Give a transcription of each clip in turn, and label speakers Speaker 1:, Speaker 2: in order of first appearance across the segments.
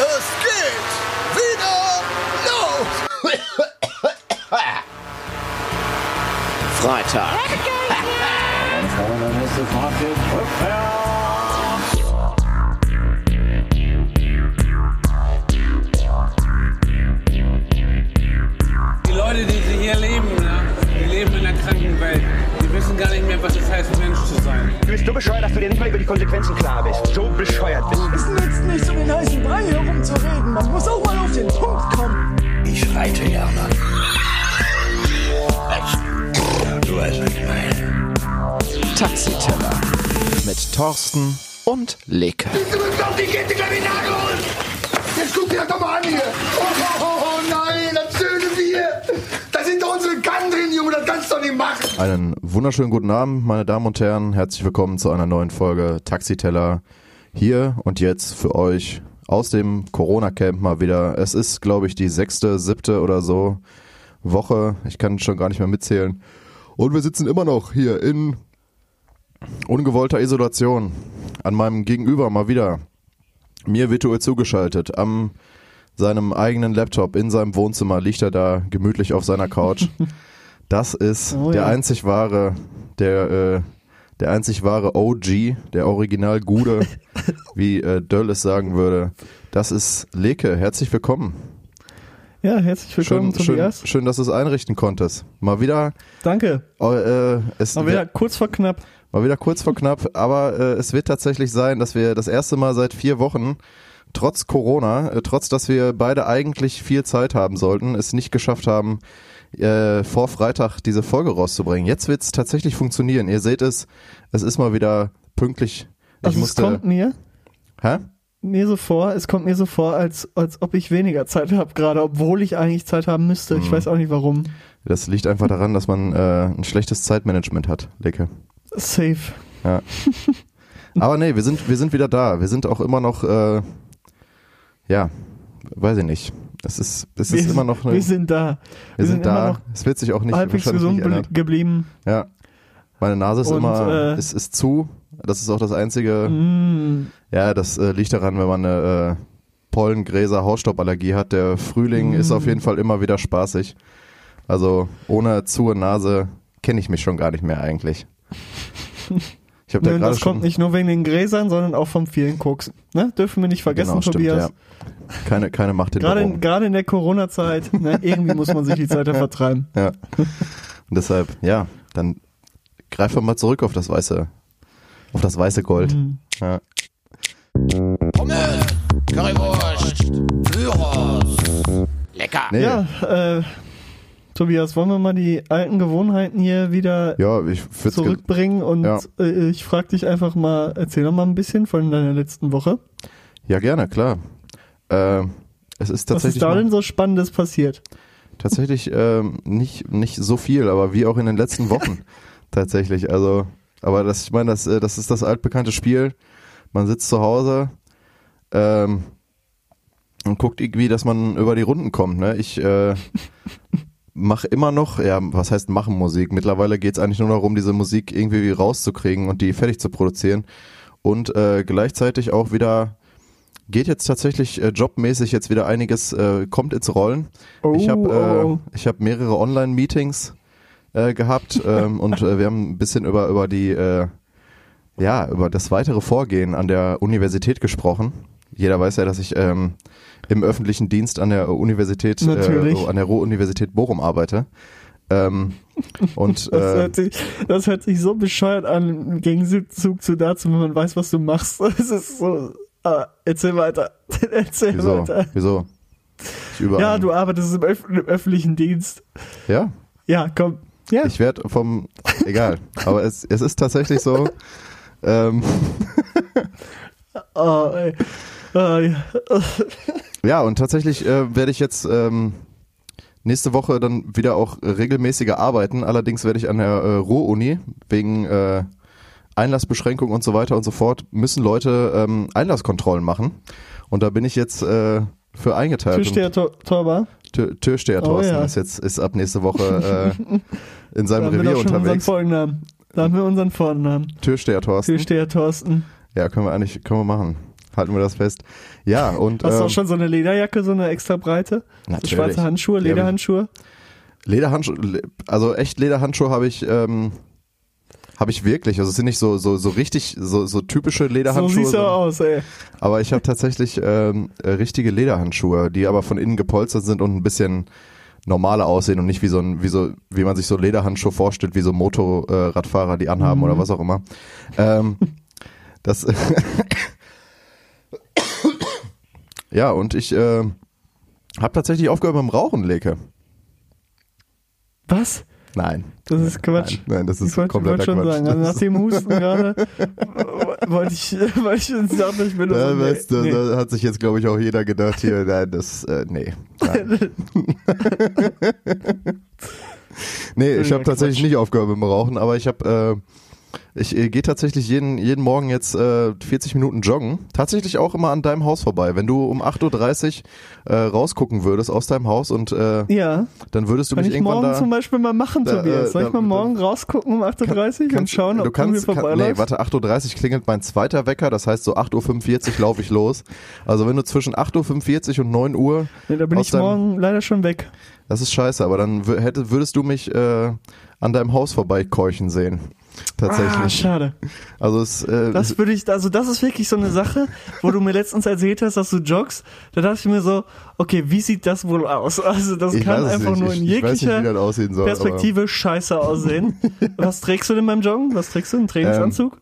Speaker 1: Es geht wieder los!
Speaker 2: Freitag.
Speaker 3: Die Leute, die sie hier leben, ne, die leben in einer kranken Welt. Die wissen gar nicht mehr, was es heißt.
Speaker 4: Du bist so bescheuert, dass du dir nicht mal über die Konsequenzen klar bist. So bescheuert bist du.
Speaker 5: Es nützt nichts, um den heißen Brei herumzureden. Man muss auch mal auf den Punkt kommen.
Speaker 1: Ich reite gerne. Du weißt, was ich meine.
Speaker 2: Taxiteller. Mit Thorsten und Leke.
Speaker 1: Du bist auf die Kette, gleich die Nagel holen! Jetzt guck dir das doch mal an hier! Oh, oh, oh, oh nein, das schöne Bier! Da sind doch unsere Kann drin, Junge, das kannst du doch nicht machen!
Speaker 6: Einen wunderschönen guten Abend, meine Damen und Herren. Herzlich willkommen zu einer neuen Folge Taxiteller. Hier und jetzt für euch aus dem Corona-Camp mal wieder. Es ist, glaube ich, die sechste, siebte oder so Woche. Ich kann schon gar nicht mehr mitzählen. Und wir sitzen immer noch hier in ungewollter Isolation. An meinem Gegenüber mal wieder. Mir virtuell zugeschaltet. Am seinem eigenen Laptop in seinem Wohnzimmer liegt er da gemütlich auf seiner Couch. Das ist
Speaker 5: Oh
Speaker 6: der
Speaker 5: ja.
Speaker 6: einzig wahre, der, äh, der einzig wahre OG, der Original Gude, wie äh, Döll es sagen würde. Das ist Leke. Herzlich willkommen.
Speaker 5: Ja, herzlich willkommen,
Speaker 6: Schön, schön,
Speaker 5: Tobias.
Speaker 6: schön, dass du es einrichten konntest. Mal wieder,
Speaker 5: Danke.
Speaker 6: äh, es,
Speaker 5: Mal wieder kurz vor knapp.
Speaker 6: Mal wieder kurz vor knapp, aber äh, es wird tatsächlich sein, dass wir das erste Mal seit vier Wochen, trotz Corona, äh, trotz dass wir beide eigentlich viel Zeit haben sollten, es nicht geschafft haben, äh, vor Freitag diese Folge rauszubringen. Jetzt wird es tatsächlich funktionieren. Ihr seht es, es ist mal wieder pünktlich. Ich
Speaker 5: Also es
Speaker 6: musste.
Speaker 5: kommt mir,
Speaker 6: hä?
Speaker 5: mir so vor, es kommt mir so vor, als, als ob ich weniger Zeit habe gerade, obwohl ich eigentlich Zeit haben müsste. Ich weiß auch nicht warum.
Speaker 6: Das liegt einfach daran, dass man äh, ein schlechtes Zeitmanagement hat, Lecke.
Speaker 5: Safe.
Speaker 6: Ja. Aber nee, wir sind, wir sind wieder da. Wir sind auch immer noch, äh, ja, weiß ich nicht. Es ist, es ist
Speaker 5: wir,
Speaker 6: immer noch, eine,
Speaker 5: wir sind da.
Speaker 6: wir sind,
Speaker 5: immer
Speaker 6: da. Es wird sich auch nicht
Speaker 5: halbwegs gesund
Speaker 6: nicht
Speaker 5: geblieben.
Speaker 6: Ja. Meine Nase ist
Speaker 5: Und,
Speaker 6: immer,
Speaker 5: äh,
Speaker 6: ist, ist zu. Das ist auch das einzige.
Speaker 5: Mm,
Speaker 6: Ja, das äh, liegt daran, wenn man eine äh, Pollen, Gräser, Hausstauballergie hat. Der Frühling ist
Speaker 5: Mm.
Speaker 6: auf jeden Fall immer wieder spaßig. Also ohne zu Nase kenne ich mich schon gar nicht mehr eigentlich. Ich habe da gerade
Speaker 5: das kommt nicht nur wegen den Gräsern, sondern auch vom vielen Koksen. Ne? Dürfen wir nicht vergessen,
Speaker 6: genau, stimmt,
Speaker 5: Tobias.
Speaker 6: ja. Keine, keine Macht
Speaker 5: Gerade in, gerade in der Corona-Zeit, ne, irgendwie muss man sich die Zeit ja vertreiben.
Speaker 6: Ja. Und deshalb, ja, dann greif doch mal zurück auf das weiße, auf das weiße Gold.
Speaker 5: Mhm.
Speaker 6: Ja.
Speaker 1: Pommes, Currywurst, Gyros. Lecker!
Speaker 6: Nee. Ja,
Speaker 5: äh, Tobias, wollen wir mal die alten Gewohnheiten hier wieder
Speaker 6: ich würd's ge-
Speaker 5: zurückbringen und
Speaker 6: Ja.
Speaker 5: äh, ich frage dich einfach mal, erzähl doch mal ein bisschen von deiner letzten Woche.
Speaker 6: ja gerne, klar. Äh, es ist
Speaker 5: Was ist
Speaker 6: tatsächlich,
Speaker 5: da denn so Spannendes passiert?
Speaker 6: tatsächlich ähm, nicht, nicht so viel, aber wie auch in den letzten Wochen tatsächlich. Also, aber das, ich meine, das, äh, das ist das altbekannte Spiel. Man sitzt zu Hause ähm, und guckt irgendwie, dass man über die Runden kommt. Ne? Ich äh, mache immer noch, ja, was heißt machen Musik? Mittlerweile geht's eigentlich nur darum, diese Musik irgendwie rauszukriegen und die fertig zu produzieren. Und äh, gleichzeitig auch wieder geht jetzt tatsächlich äh, jobmäßig jetzt wieder einiges, äh, kommt ins Rollen. ich habe äh,
Speaker 5: oh.
Speaker 6: ich hab mehrere Online-Meetings äh, gehabt ähm, und äh, wir haben ein bisschen über, über die, äh, ja, über das weitere Vorgehen an der Universität gesprochen. Jeder weiß ja, dass ich ähm, im öffentlichen Dienst an der Universität, äh, an der Ruhr-Universität Bochum arbeite. Ähm, und
Speaker 5: Das,
Speaker 6: äh,
Speaker 5: hört sich, das hört sich so bescheuert an, im Gegenzug zu dazu, wenn man weiß, was du machst. Es ist so, ah, erzähl weiter. erzähl
Speaker 6: wieso?
Speaker 5: weiter.
Speaker 6: Wieso?
Speaker 5: Ja, du arbeitest im, Öff im öffentlichen Dienst.
Speaker 6: Ja,
Speaker 5: Ja, komm. Ja,
Speaker 6: ich werde vom, egal, aber es, es ist tatsächlich so, ähm,
Speaker 5: oh, ey. Ah, ja.
Speaker 6: Ja, und tatsächlich äh, werde ich jetzt ähm, nächste Woche dann wieder auch regelmäßiger arbeiten. Allerdings werde ich an der äh, Ruhr-Uni wegen äh, Einlassbeschränkung und so weiter und so fort müssen Leute ähm, Einlasskontrollen machen. Und da bin ich jetzt äh, für eingeteilt.
Speaker 5: Türsteher Tor Torbar.
Speaker 6: Tür, Türsteher
Speaker 5: Oh, ja.
Speaker 6: ist jetzt ist ab nächste Woche äh, in
Speaker 5: Da
Speaker 6: seinem
Speaker 5: haben wir
Speaker 6: Revier
Speaker 5: doch schon unseren
Speaker 6: unterwegs.
Speaker 5: Vornamen. Da haben wir unseren Vornamen.
Speaker 6: Türsteher Thorsten.
Speaker 5: Türsteher Thorsten.
Speaker 6: Ja, können wir eigentlich können wir machen. Halten wir das fest. Ja, und
Speaker 5: Hast du
Speaker 6: ähm,
Speaker 5: auch schon so eine Lederjacke, so eine extra breite? So
Speaker 6: Natürlich.
Speaker 5: schwarze Handschuhe, Lederhandschuhe?
Speaker 6: Lederhandschuhe, also echt Lederhandschuhe habe ich, ähm, habe ich wirklich. Also es sind nicht so so so richtig so so typische
Speaker 5: So
Speaker 6: Lederhandschuhe.
Speaker 5: siehst du aus, ey.
Speaker 6: Aber ich habe tatsächlich ähm, äh, richtige Lederhandschuhe, die aber von innen gepolstert sind und ein bisschen normaler aussehen und nicht wie so ein, wie so, wie man sich so Lederhandschuhe vorstellt, wie so Motorradfahrer, die anhaben oder was auch immer. Ähm, das ja, und ich äh, habe tatsächlich aufgehört beim Rauchen, Leke.
Speaker 5: Was?
Speaker 6: Nein.
Speaker 5: Das ist Quatsch.
Speaker 6: Nein, nein, das ist
Speaker 5: ich wollte
Speaker 6: kompletter
Speaker 5: wollte schon
Speaker 6: Quatsch.
Speaker 5: sagen, also nach dem Husten gerade w- wollte ich, wollte ich sagen, ich bin
Speaker 6: Da,
Speaker 5: so, nee,
Speaker 6: weißt du,
Speaker 5: nee.
Speaker 6: da hat sich jetzt, glaube ich, auch jeder gedacht, hier, nein, das, äh, nee. Nein. nee, ich habe tatsächlich nicht aufgehört mit dem Rauchen, aber ich habe, äh, ich äh, gehe tatsächlich jeden, jeden Morgen jetzt äh, 40 Minuten joggen. Tatsächlich auch immer an deinem Haus vorbei. Wenn du um 8.30 Uhr äh, rausgucken würdest aus deinem Haus und äh,
Speaker 5: Ja,
Speaker 6: dann würdest du
Speaker 5: kann
Speaker 6: mich
Speaker 5: ich
Speaker 6: irgendwann
Speaker 5: morgen
Speaker 6: da...
Speaker 5: zum Beispiel mal machen,
Speaker 6: da,
Speaker 5: Tobias.
Speaker 6: äh,
Speaker 5: Soll ich
Speaker 6: da-
Speaker 5: mal morgen rausgucken um 8.30 Uhr und schauen, ob
Speaker 6: du kannst,
Speaker 5: du mir
Speaker 6: kann, nee, warte, 8.30 Uhr klingelt mein zweiter Wecker, das heißt so 8.45 Uhr laufe ich los. Also wenn du zwischen 8.45 Uhr und 9 Uhr,
Speaker 5: nee, da bin ich
Speaker 6: deinem-
Speaker 5: morgen leider schon weg.
Speaker 6: das ist scheiße, aber dann hätte, würdest du mich äh, an deinem Haus vorbeikeuchen sehen.
Speaker 5: Ah,
Speaker 6: Tatsächlich.
Speaker 5: schade.
Speaker 6: also es, äh,
Speaker 5: Das würde ich, also das ist wirklich so eine Sache, wo du mir letztens erzählt hast, dass du joggst. Da dachte ich mir so, okay, wie sieht das wohl aus? Also das
Speaker 6: ich
Speaker 5: kann
Speaker 6: es
Speaker 5: einfach
Speaker 6: nicht.
Speaker 5: nur in
Speaker 6: nicht,
Speaker 5: jeglicher
Speaker 6: aussehen soll.
Speaker 5: Perspektive scheiße aussehen. Was trägst du denn beim Joggen? Was trägst du? Einen Trainingsanzug?
Speaker 6: Aber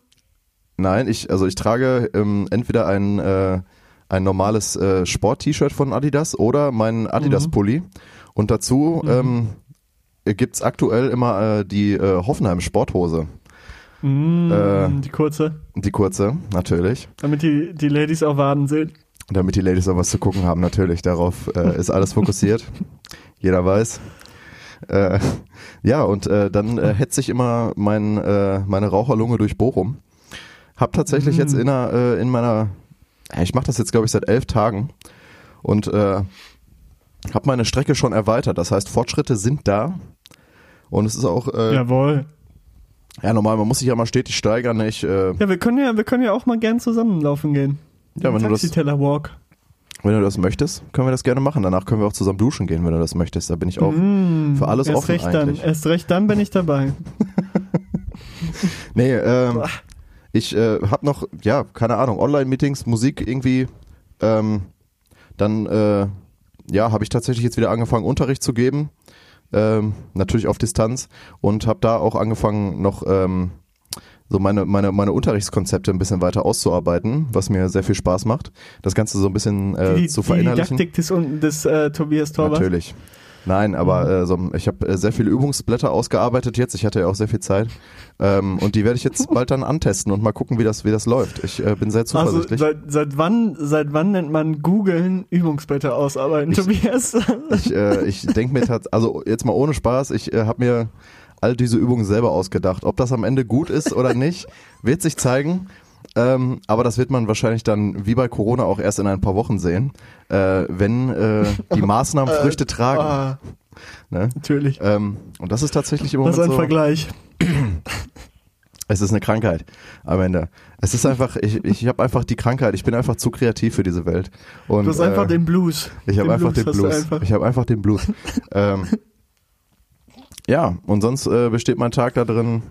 Speaker 6: nein, ich, also ich trage ähm, entweder ein, äh, ein normales äh, Sport-T-Shirt von Adidas oder meinen
Speaker 5: Mhm.
Speaker 6: Adidas-Pulli. Und dazu ähm, gibt's aktuell immer äh, die äh, Hoffenheim-Sporthose.
Speaker 5: Mm,
Speaker 6: äh,
Speaker 5: die kurze,
Speaker 6: Die kurze, natürlich.
Speaker 5: damit die, die Ladies auch Waden sehen.
Speaker 6: Damit die Ladies auch was zu gucken haben, natürlich. Darauf äh, ist alles fokussiert. Jeder weiß. Äh, ja, und äh, dann äh, hetze ich immer mein, äh, meine Raucherlunge durch Bochum. Hab tatsächlich jetzt in, einer, äh, in meiner, ich mache das jetzt glaube ich seit elf Tagen und äh, habe meine Strecke schon erweitert. Das heißt, Fortschritte sind da. Und es ist auch, äh, ja. Normal, man muss sich ja mal stetig steigern. Ich, äh,
Speaker 5: Ja, wir können ja, wir können ja auch mal gern zusammenlaufen gehen.
Speaker 6: Ja, wenn du das-
Speaker 5: Walk.
Speaker 6: wenn du das möchtest, können wir das gerne machen. Danach können wir auch zusammen duschen gehen, wenn du das möchtest. Da bin ich auch für alles
Speaker 5: Erst
Speaker 6: offen
Speaker 5: recht
Speaker 6: eigentlich.
Speaker 5: dann, erst recht dann bin ich dabei.
Speaker 6: Nee, ähm, ich äh, habe noch, ja, keine Ahnung, Online-Meetings, Musik irgendwie. Ähm, dann, äh, ja, habe ich tatsächlich jetzt wieder angefangen, Unterricht zu geben. Ähm, natürlich auf Distanz. Und habe da auch angefangen, noch ähm, so meine, meine, meine Unterrichtskonzepte ein bisschen weiter auszuarbeiten, was mir sehr viel Spaß macht. Das Ganze so ein bisschen äh,
Speaker 5: die,
Speaker 6: zu
Speaker 5: die
Speaker 6: verinnerlichen.
Speaker 5: Didaktik des, des äh, Tobias Torwart.
Speaker 6: Natürlich. Nein, aber äh, so, ich habe äh, sehr viele Übungsblätter ausgearbeitet jetzt. Ich hatte ja auch sehr viel Zeit. Ähm, und die werde ich jetzt bald dann antesten und mal gucken, wie das, wie das läuft. Ich äh, bin sehr
Speaker 5: Also
Speaker 6: zuversichtlich.
Speaker 5: seit, seit wann seit wann nennt man googeln Übungsblätter ausarbeiten, Tobias?
Speaker 6: ich äh, ich denke mir tatsächlich, also jetzt mal ohne Spaß, ich äh, habe mir all diese Übungen selber ausgedacht. Ob das am Ende gut ist oder nicht, wird sich zeigen. Ähm, aber das wird man wahrscheinlich dann wie bei Corona auch erst in ein paar Wochen sehen, äh, wenn äh, die Maßnahmen Früchte tragen.
Speaker 5: Ah,
Speaker 6: Ne?
Speaker 5: natürlich.
Speaker 6: Ähm, und das ist tatsächlich im
Speaker 5: Das
Speaker 6: Moment
Speaker 5: ist ein
Speaker 6: so.
Speaker 5: Vergleich.
Speaker 6: Es ist eine Krankheit am Ende. Es ist einfach, ich, ich habe einfach die Krankheit. Ich bin einfach zu kreativ für diese Welt. Und,
Speaker 5: Du hast einfach
Speaker 6: äh,
Speaker 5: den Blues.
Speaker 6: Ich habe einfach den
Speaker 5: hast du
Speaker 6: Blues.
Speaker 5: einfach.
Speaker 6: Ich habe einfach den Blues. ähm, ja, und sonst äh, besteht mein Tag da drin,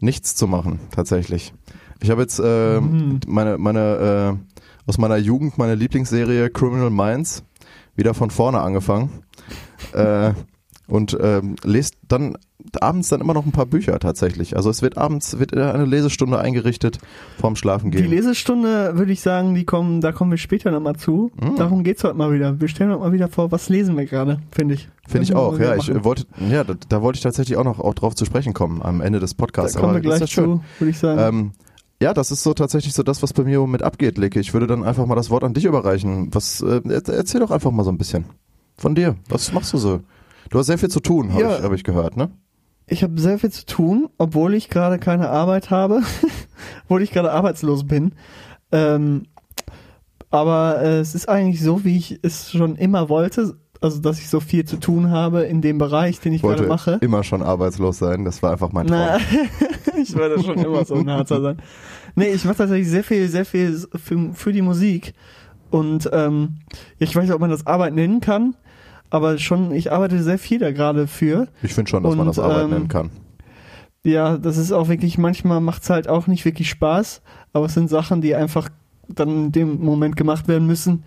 Speaker 6: nichts zu machen, tatsächlich. Ich habe jetzt äh,
Speaker 5: Mhm.
Speaker 6: meine, meine, äh, aus meiner Jugend meine Lieblingsserie Criminal Minds wieder von vorne angefangen. äh, und ähm, lest dann abends dann immer noch ein paar Bücher tatsächlich. Also es wird abends wird eine Lesestunde eingerichtet vorm Schlafen
Speaker 5: Die. Lesestunde, würde ich sagen, die kommen, da kommen wir später nochmal zu.
Speaker 6: Mhm.
Speaker 5: Darum geht's heute mal wieder. Wir stellen heute mal wieder vor, was lesen wir gerade, finde ich.
Speaker 6: Finde ich auch, ja. Ich äh, wollte, ja, da, da wollte ich tatsächlich auch noch auch drauf zu sprechen kommen am Ende des
Speaker 5: Da
Speaker 6: Podcasts.
Speaker 5: kommen wir gleich zu, würde ich sagen.
Speaker 6: Ähm, ja, das ist so tatsächlich so das, was bei mir mit abgeht, Leke. Ich würde dann einfach mal das Wort an dich überreichen. Was, äh, er- erzähl doch einfach mal so ein bisschen von dir. Was machst du so? Du hast sehr viel zu tun, habe
Speaker 5: Ja.
Speaker 6: ich, hab ich gehört, ne?
Speaker 5: Ich habe sehr viel zu tun, obwohl ich gerade keine Arbeit habe, obwohl ich gerade arbeitslos bin. Ähm, aber äh, es ist eigentlich so, wie ich es schon immer wollte, also dass ich so viel zu tun habe in dem Bereich, den ich
Speaker 6: wollte
Speaker 5: gerade mache.
Speaker 6: immer schon arbeitslos sein. Das war einfach mein Traum.
Speaker 5: Na, ich werde schon immer so ein Harzer sein. Nee, ich mache tatsächlich sehr viel, sehr viel für, für die Musik. Und ähm, ich weiß nicht, ob man das Arbeit nennen kann, aber schon, ich arbeite sehr viel da gerade für.
Speaker 6: Ich finde schon, dass man
Speaker 5: Und,
Speaker 6: das Arbeit
Speaker 5: ähm,
Speaker 6: nennen kann.
Speaker 5: Ja, das ist auch wirklich, manchmal macht's halt auch nicht wirklich Spaß, aber es sind Sachen, die einfach dann in dem Moment gemacht werden müssen,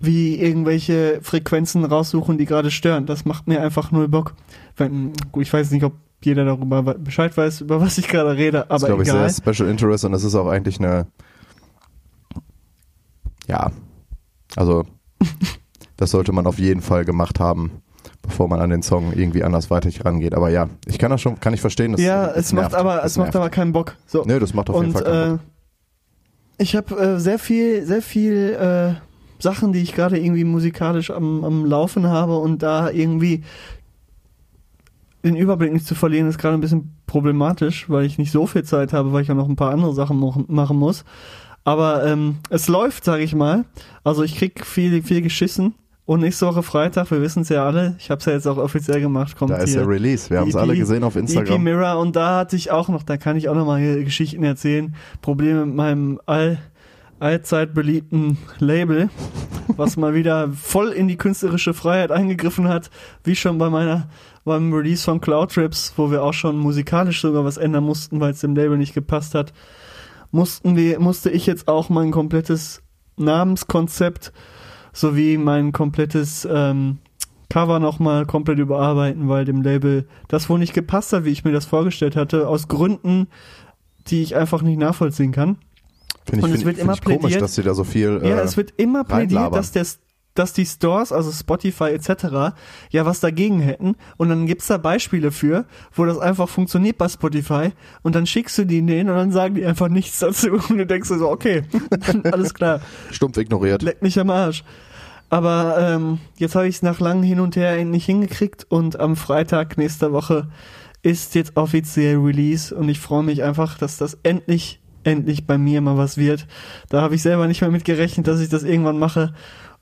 Speaker 5: wie irgendwelche Frequenzen raussuchen, die gerade stören. Das macht mir einfach null Bock. Wenn, ich weiß nicht, ob jeder darüber Bescheid weiß, über was ich gerade rede,
Speaker 6: Das ist,
Speaker 5: aber
Speaker 6: glaube ich, sehr Special Interest und das ist auch eigentlich eine, ja, also das sollte man auf jeden Fall gemacht haben, bevor man an den Song irgendwie anders weiter rangeht. Aber ja, ich kann das schon, kann ich verstehen. Das,
Speaker 5: ja, es macht aber, es macht aber keinen Bock. So.
Speaker 6: Nö, das macht auf jeden
Speaker 5: Und
Speaker 6: Fall keinen
Speaker 5: äh,
Speaker 6: Bock.
Speaker 5: ich habe äh, sehr viel, sehr viel äh, Sachen, die ich gerade irgendwie musikalisch am, am Laufen habe und da irgendwie den Überblick nicht zu verlieren, ist gerade ein bisschen problematisch, weil ich nicht so viel Zeit habe, weil ich auch noch ein paar andere Sachen machen muss. Aber ähm, es läuft, sage ich mal. Also ich krieg viel, viel geschissen. Und nächste Woche Freitag, wir wissen es ja alle, ich habe es ja jetzt auch offiziell gemacht, kommt
Speaker 6: Da ist der Release. Wir haben es
Speaker 5: EP
Speaker 6: alle gesehen auf
Speaker 5: EP
Speaker 6: Instagram.
Speaker 5: Mirror und da hatte ich auch noch, da kann ich auch noch mal Geschichten erzählen. Probleme mit meinem all, allzeit beliebten Label, was mal wieder voll in die künstlerische Freiheit eingegriffen hat, wie schon bei meiner beim Release von Cloud Trips, wo wir auch schon musikalisch sogar was ändern mussten, weil es dem Label nicht gepasst hat. Mussten wir, musste ich jetzt auch mein komplettes Namenskonzept sowie mein komplettes ähm, Cover nochmal komplett überarbeiten, weil dem Label das wohl nicht gepasst hat, wie ich mir das vorgestellt hatte, aus Gründen, die ich einfach nicht nachvollziehen kann.
Speaker 6: Finde ich,
Speaker 5: und es
Speaker 6: find,
Speaker 5: wird
Speaker 6: find
Speaker 5: immer
Speaker 6: ich komisch,
Speaker 5: plädiert-
Speaker 6: dass sie da so viel.
Speaker 5: ja,
Speaker 6: äh,
Speaker 5: es wird immer plädiert, dass, der, dass die Stores, also Spotify etc., ja was dagegen hätten. Und dann gibt's da Beispiele für, wo das einfach funktioniert bei Spotify. Und dann schickst du die denen und dann sagen die einfach nichts dazu. Und du denkst dir so, okay, alles klar.
Speaker 6: stumpf ignoriert.
Speaker 5: Leck mich am Arsch. Aber ähm, jetzt habe ich es nach langem Hin und Her endlich hingekriegt und am Freitag nächster Woche ist jetzt offiziell Release und ich freue mich einfach, dass das endlich, endlich bei mir mal was wird. Da habe ich selber nicht mehr mit gerechnet, dass ich das irgendwann mache.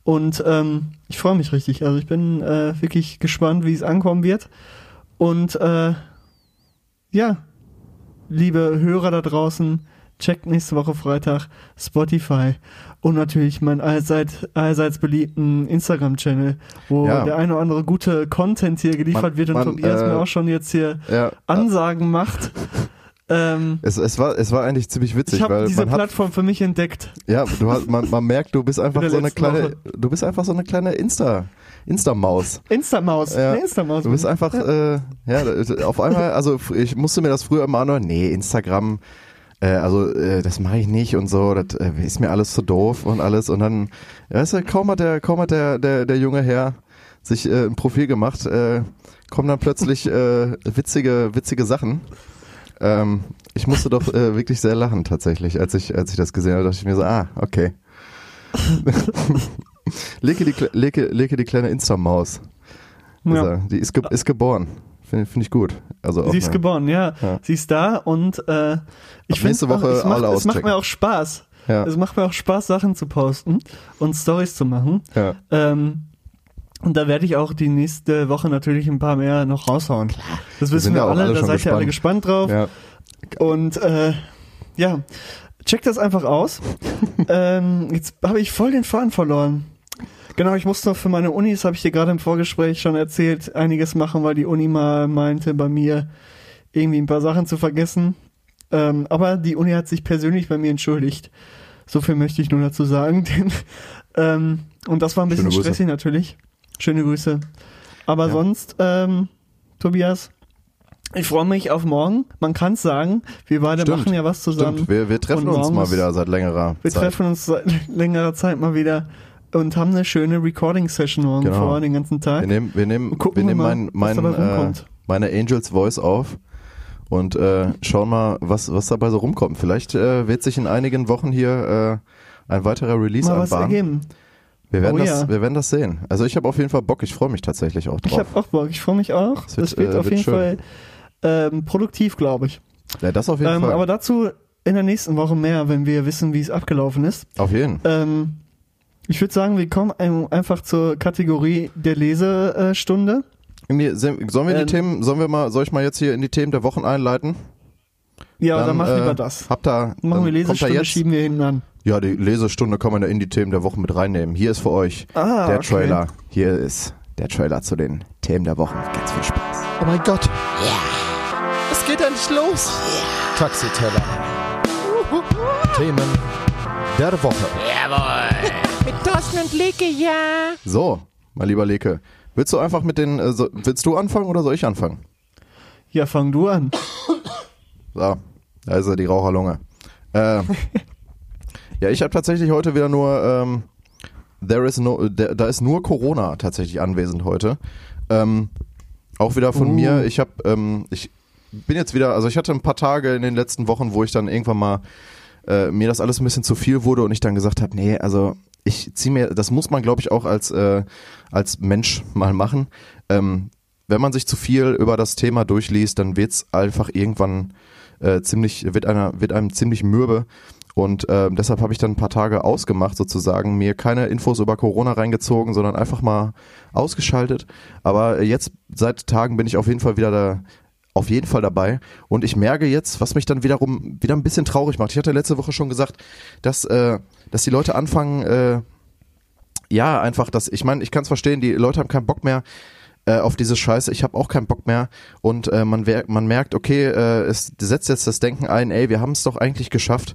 Speaker 5: Und ähm, ich freue mich richtig. Also ich bin äh, wirklich gespannt, wie es ankommen wird. Und äh, ja, liebe Hörer da draußen, checkt nächste Woche Freitag Spotify und natürlich meinen allseits, allseits beliebten Instagram-Channel, wo
Speaker 6: Ja.
Speaker 5: der eine oder andere gute Content hier geliefert
Speaker 6: Man-
Speaker 5: wird und
Speaker 6: man,
Speaker 5: Tobias
Speaker 6: äh,
Speaker 5: mir auch schon jetzt hier
Speaker 6: Ja,
Speaker 5: Ansagen macht. Ähm,
Speaker 6: es, es, war, es war eigentlich ziemlich witzig,
Speaker 5: ich habe diese
Speaker 6: man hat,
Speaker 5: Plattform für mich entdeckt.
Speaker 6: ja, du hast, man, man merkt, du bist einfach so eine kleine,
Speaker 5: Woche.
Speaker 6: du bist einfach so eine kleine Insta, Insta-Maus.
Speaker 5: Instamaus.
Speaker 6: Ja.
Speaker 5: Eine Instamaus.
Speaker 6: Du bist einfach, äh, ja, auf einmal, also ich musste mir das früher immer anhören, nee, Instagram, äh, also äh, das mache ich nicht und so, das äh, ist mir alles zu doof und alles und dann, weißt du, kaum hat der, kaum hat der, der, der junge Herr sich äh, ein Profil gemacht, äh, kommen dann plötzlich äh, witzige, witzige Sachen. Ähm, ich musste doch äh, wirklich sehr lachen tatsächlich, als ich, als ich das gesehen habe, dachte ich mir so, ah, okay. lege, die, lege, lege die kleine Insta-Maus.
Speaker 5: ja.
Speaker 6: Also, die ist, ge ist geboren. Finde find ich gut. Also
Speaker 5: Sie ist
Speaker 6: eine-
Speaker 5: geboren, ja.
Speaker 6: Ja.
Speaker 5: Sie ist da und äh, ich finde, es, macht, es macht mir auch Spaß.
Speaker 6: Ja.
Speaker 5: Es macht mir auch Spaß, Sachen zu posten und Stories zu machen.
Speaker 6: Ja.
Speaker 5: Ähm, und da werde ich auch die nächste Woche natürlich ein paar mehr noch raushauen. Das wissen wir
Speaker 6: auch
Speaker 5: alle,
Speaker 6: alle
Speaker 5: da seid ihr alle
Speaker 6: gespannt.
Speaker 5: drauf.
Speaker 6: ja.
Speaker 5: Und äh, ja, checkt das einfach aus. ähm, jetzt habe ich voll den Faden verloren. Genau, ich muss noch für meine Unis, habe ich dir gerade im Vorgespräch schon erzählt, einiges machen, weil die Uni mal meinte, bei mir irgendwie ein paar Sachen zu vergessen. Ähm, aber die Uni hat sich persönlich bei mir entschuldigt. So viel möchte ich nur dazu sagen. Denn, ähm, und das war ein bisschen stressig natürlich. Schöne Grüße. Aber
Speaker 6: Ja.
Speaker 5: sonst, ähm, Tobias, ich freue mich auf morgen. Man kann es sagen, wir beide
Speaker 6: Stimmt.
Speaker 5: machen ja was zusammen.
Speaker 6: Stimmt, wir, wir treffen uns mal wieder seit längerer
Speaker 5: Wir
Speaker 6: Zeit.
Speaker 5: treffen uns seit längerer Zeit mal wieder und haben eine schöne Recording-Session morgen
Speaker 6: Genau.
Speaker 5: vor, den ganzen Tag.
Speaker 6: wir nehmen, wir nehmen, wir nehmen
Speaker 5: wir
Speaker 6: mein,
Speaker 5: was
Speaker 6: mein, äh, meine Angels Voice auf und äh, schauen mal, was, was dabei so rumkommt. Vielleicht äh, wird sich in einigen Wochen hier äh, ein weiterer Release
Speaker 5: mal was
Speaker 6: anbahnen.
Speaker 5: ergeben.
Speaker 6: Wir werden,
Speaker 5: Oh
Speaker 6: das,
Speaker 5: ja.
Speaker 6: wir werden das sehen. Also ich habe auf jeden Fall Bock, ich freue mich tatsächlich auch
Speaker 5: Ich
Speaker 6: drauf.
Speaker 5: habe auch Bock, ich freue mich auch.
Speaker 6: Das wird,
Speaker 5: das wird
Speaker 6: äh,
Speaker 5: auf
Speaker 6: wird
Speaker 5: jeden
Speaker 6: schön.
Speaker 5: Fall ähm, produktiv, glaube ich.
Speaker 6: ja, das auf jeden
Speaker 5: Ähm,
Speaker 6: Fall.
Speaker 5: aber dazu in der nächsten Woche mehr, wenn wir wissen, wie es abgelaufen ist.
Speaker 6: auf jeden.
Speaker 5: Ähm, ich würde sagen, wir kommen ein- einfach zur Kategorie der Lesestunde.
Speaker 6: Nee, Sollen wir die
Speaker 5: Ähm,
Speaker 6: Themen, sollen wir mal, soll ich mal jetzt hier in die Themen der Wochen einleiten?
Speaker 5: Ja, dann mach lieber das.
Speaker 6: Habt da,
Speaker 5: Machen wir
Speaker 6: dann
Speaker 5: Lesestunde,
Speaker 6: jetzt,
Speaker 5: schieben wir hinten an.
Speaker 6: Ja, die Lesestunde kann man da in die Themen der Woche mit reinnehmen. Hier ist für euch
Speaker 5: Ah,
Speaker 6: der
Speaker 5: okay.
Speaker 6: Trailer. Hier ist der Trailer zu den Themen der Woche. Ganz viel Spaß.
Speaker 2: Oh mein Gott. Ja. Es geht endlich los. Taxiteller. Themen der Woche.
Speaker 7: Mit Thorsten und Leke, ja.
Speaker 6: So, mein lieber Leke. Willst du einfach mit den, äh, so, willst du anfangen oder soll ich anfangen?
Speaker 5: Ja, fang du an.
Speaker 6: So, da ist er, die Raucherlunge. Äh, ja, ich habe tatsächlich heute wieder nur, ähm, there is no, der, da ist nur Corona tatsächlich anwesend heute. Ähm, auch wieder von
Speaker 5: Uh.
Speaker 6: mir. Ich habe, ähm, ich bin jetzt wieder, also ich hatte ein paar Tage in den letzten Wochen, wo ich dann irgendwann mal äh, mir das alles ein bisschen zu viel wurde und ich dann gesagt habe, nee, also ich ziehe mir, das muss man glaube ich auch als äh, als Mensch mal machen. Ähm, wenn man sich zu viel über das Thema durchliest, dann wird's einfach irgendwann äh, ziemlich, wird einer, wird einem ziemlich mürbe. Und äh, deshalb habe ich dann ein paar Tage ausgemacht, sozusagen, mir keine Infos über Corona reingezogen, sondern einfach mal ausgeschaltet. Aber jetzt seit Tagen bin ich auf jeden Fall wieder da, auf jeden Fall dabei. Und ich merke jetzt, was mich dann wiederum wieder ein bisschen traurig macht. Ich hatte letzte Woche schon gesagt, dass, äh, dass die Leute anfangen, äh, ja, einfach das, ich meine, ich kann es verstehen, die Leute haben keinen Bock mehr äh, auf diese Scheiße, ich habe auch keinen Bock mehr und äh, man, man merkt, okay, äh, es setzt jetzt das Denken ein, ey, wir haben es doch eigentlich geschafft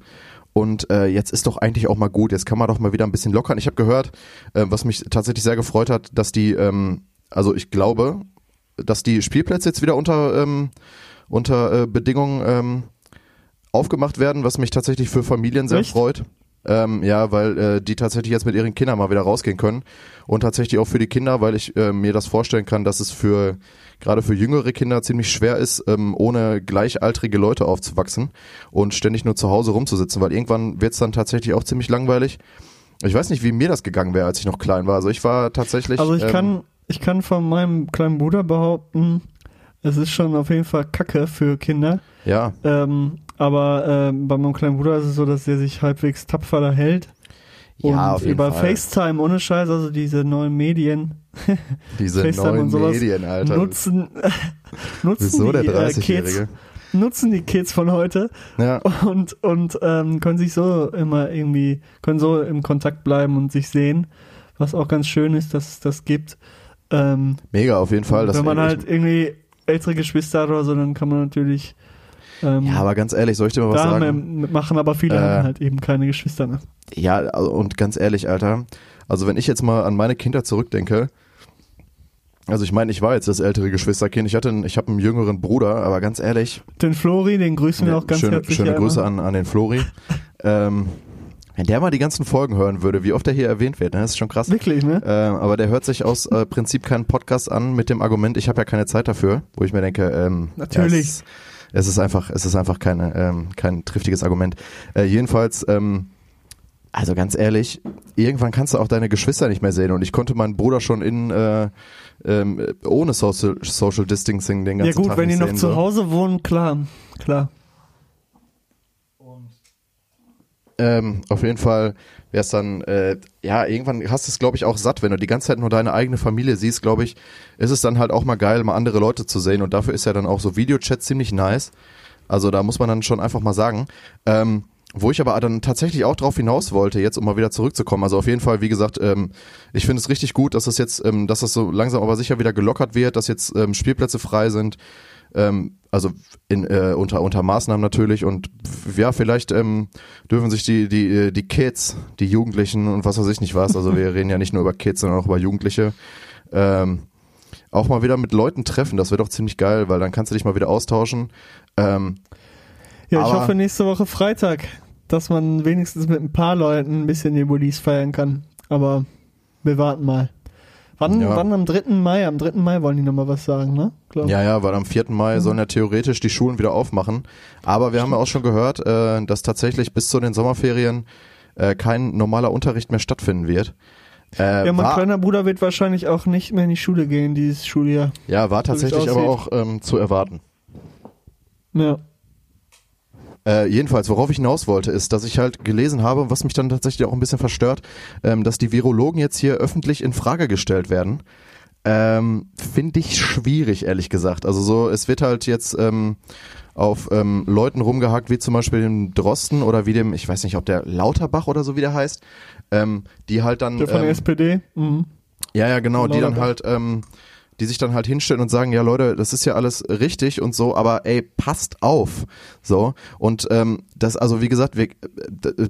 Speaker 6: und äh, jetzt ist doch eigentlich auch mal gut, jetzt kann man doch mal wieder ein bisschen lockern. Ich habe gehört, äh, was mich tatsächlich sehr gefreut hat, dass die, ähm, also ich glaube, dass die Spielplätze jetzt wieder unter, ähm, unter äh, Bedingungen ähm, aufgemacht werden, was mich tatsächlich für Familien sehr
Speaker 5: Echt?
Speaker 6: freut. Ähm, ja, weil äh, die tatsächlich jetzt mit ihren Kindern mal wieder rausgehen können. Und tatsächlich auch für die Kinder, weil ich äh, mir das vorstellen kann, dass es für gerade für jüngere Kinder ziemlich schwer ist, ähm, ohne gleichaltrige Leute aufzuwachsen und ständig nur zu Hause rumzusitzen, weil irgendwann wird es dann tatsächlich auch ziemlich langweilig. Ich weiß nicht, wie mir das gegangen wäre, als ich noch klein war. Also ich war tatsächlich.
Speaker 5: Also ich
Speaker 6: ähm,
Speaker 5: kann, ich kann von meinem kleinen Bruder behaupten, es ist schon auf jeden Fall Kacke für Kinder.
Speaker 6: Ja,
Speaker 5: Ähm, aber ähm, bei meinem kleinen Bruder ist es so, dass er sich halbwegs tapfer da hält. Und
Speaker 6: ja, auf jeden
Speaker 5: über
Speaker 6: Fall.
Speaker 5: FaceTime, ohne Scheiß, also diese neuen Medien
Speaker 6: Diese
Speaker 5: FaceTime
Speaker 6: neuen
Speaker 5: und sowas
Speaker 6: Medien, Alter.
Speaker 5: nutzen, nutzen
Speaker 6: Wieso
Speaker 5: die äh, Kids,
Speaker 6: 30-Jährige?
Speaker 5: nutzen die Kids von heute
Speaker 6: Ja.
Speaker 5: und, und ähm, können sich so immer irgendwie, können so im Kontakt bleiben und sich sehen, was auch ganz schön ist, dass es das gibt. Ähm,
Speaker 6: Mega, auf jeden Fall.
Speaker 5: Wenn man halt irgendwie ältere Geschwister hat oder so, dann kann man natürlich ähm,
Speaker 6: Ja, aber ganz ehrlich, soll ich dir mal was sagen?
Speaker 5: mitmachen, aber viele
Speaker 6: Äh,
Speaker 5: haben halt eben keine Geschwister. Ne?
Speaker 6: Ja, also, und ganz ehrlich, Alter, also wenn ich jetzt mal an meine Kinder zurückdenke, also ich meine, ich war jetzt das ältere Geschwisterkind, ich hatte, einen, ich habe einen jüngeren Bruder, aber ganz ehrlich,
Speaker 5: Den Flori, den grüßen wir auch ganz
Speaker 6: schöne,
Speaker 5: herzlich.
Speaker 6: schöne Grüße an, an den Flori. ähm, wenn der mal die ganzen Folgen hören würde, wie oft er hier erwähnt wird, ne, das ist schon krass.
Speaker 5: Wirklich, ne?
Speaker 6: Ähm, aber der hört sich aus äh, Prinzip keinen Podcast an mit dem Argument, ich habe ja keine Zeit dafür, wo ich mir denke, ähm,
Speaker 5: Natürlich.
Speaker 6: Ja, es, ist- es ist einfach, es ist einfach keine, ähm, kein triftiges Argument. Äh, jedenfalls, ähm, also ganz ehrlich, irgendwann kannst du auch deine Geschwister nicht mehr sehen und ich konnte meinen Bruder schon in äh, ähm, ohne Social, Social Distancing den
Speaker 5: Ja
Speaker 6: ganzen
Speaker 5: gut,
Speaker 6: Tag
Speaker 5: wenn die noch
Speaker 6: sehen,
Speaker 5: zu. Hause wohnen, klar, klar.
Speaker 6: Ähm, auf jeden Fall wäre es dann, äh, ja, irgendwann hast du es, glaube ich, auch satt, wenn du die ganze Zeit nur deine eigene Familie siehst, glaube ich, ist es dann halt auch mal geil, mal andere Leute zu sehen und dafür ist ja dann auch so Videochat ziemlich nice. Also da muss man dann schon einfach mal sagen. Ähm, wo ich aber dann tatsächlich auch drauf hinaus wollte, jetzt um mal wieder zurückzukommen. Also auf jeden Fall, wie gesagt, ähm, ich finde es richtig gut, dass es jetzt, ähm, dass das so langsam aber sicher wieder gelockert wird, dass jetzt ähm, Spielplätze frei sind. Ähm, also in, äh, unter, unter Maßnahmen natürlich und ja, vielleicht ähm, dürfen sich die, die, äh, die Kids, die Jugendlichen und was weiß ich nicht was, also wir reden ja nicht nur über Kids, sondern auch über Jugendliche, ähm, auch mal wieder mit Leuten treffen. Das wäre doch ziemlich geil, weil dann kannst du dich mal wieder austauschen. Ähm,
Speaker 5: Ja, ich hoffe nächste Woche Freitag, dass man wenigstens mit ein paar Leuten ein bisschen den Release feiern kann. Aber wir warten mal. Wann,
Speaker 6: Ja.
Speaker 5: wann am 3. Mai? Am 3. Mai wollen die nochmal was sagen, ne? Glaub.
Speaker 6: Ja, ja, weil am 4. Mai sollen ja theoretisch die Schulen wieder aufmachen. Aber wir haben ja auch schon gehört, äh, dass tatsächlich bis zu den Sommerferien äh, kein normaler Unterricht mehr stattfinden wird. Äh,
Speaker 5: Ja, mein
Speaker 6: war,
Speaker 5: kleiner Bruder wird wahrscheinlich auch nicht mehr in die Schule gehen dieses Schuljahr.
Speaker 6: ja, war tatsächlich aber auch ähm, zu erwarten.
Speaker 5: Ja.
Speaker 6: Äh, jedenfalls, worauf ich hinaus wollte, ist, dass ich halt gelesen habe, was mich dann tatsächlich auch ein bisschen verstört, ähm, dass die Virologen jetzt hier öffentlich in Frage gestellt werden. Ähm, Finde ich schwierig, ehrlich gesagt. Also so, es wird halt jetzt ähm, auf ähm, Leuten rumgehackt, wie zum Beispiel dem Drosten oder wie dem, ich weiß nicht, ob der Lauterbach oder so wie der heißt, ähm, die halt dann
Speaker 5: Der von der
Speaker 6: ähm,
Speaker 5: SPD. Mhm.
Speaker 6: ja, ja, genau, die dann halt, ähm, die sich dann halt hinstellen und sagen, ja Leute, das ist ja alles richtig und so, aber ey, passt auf. So. Und ähm, das, also wie gesagt, wir,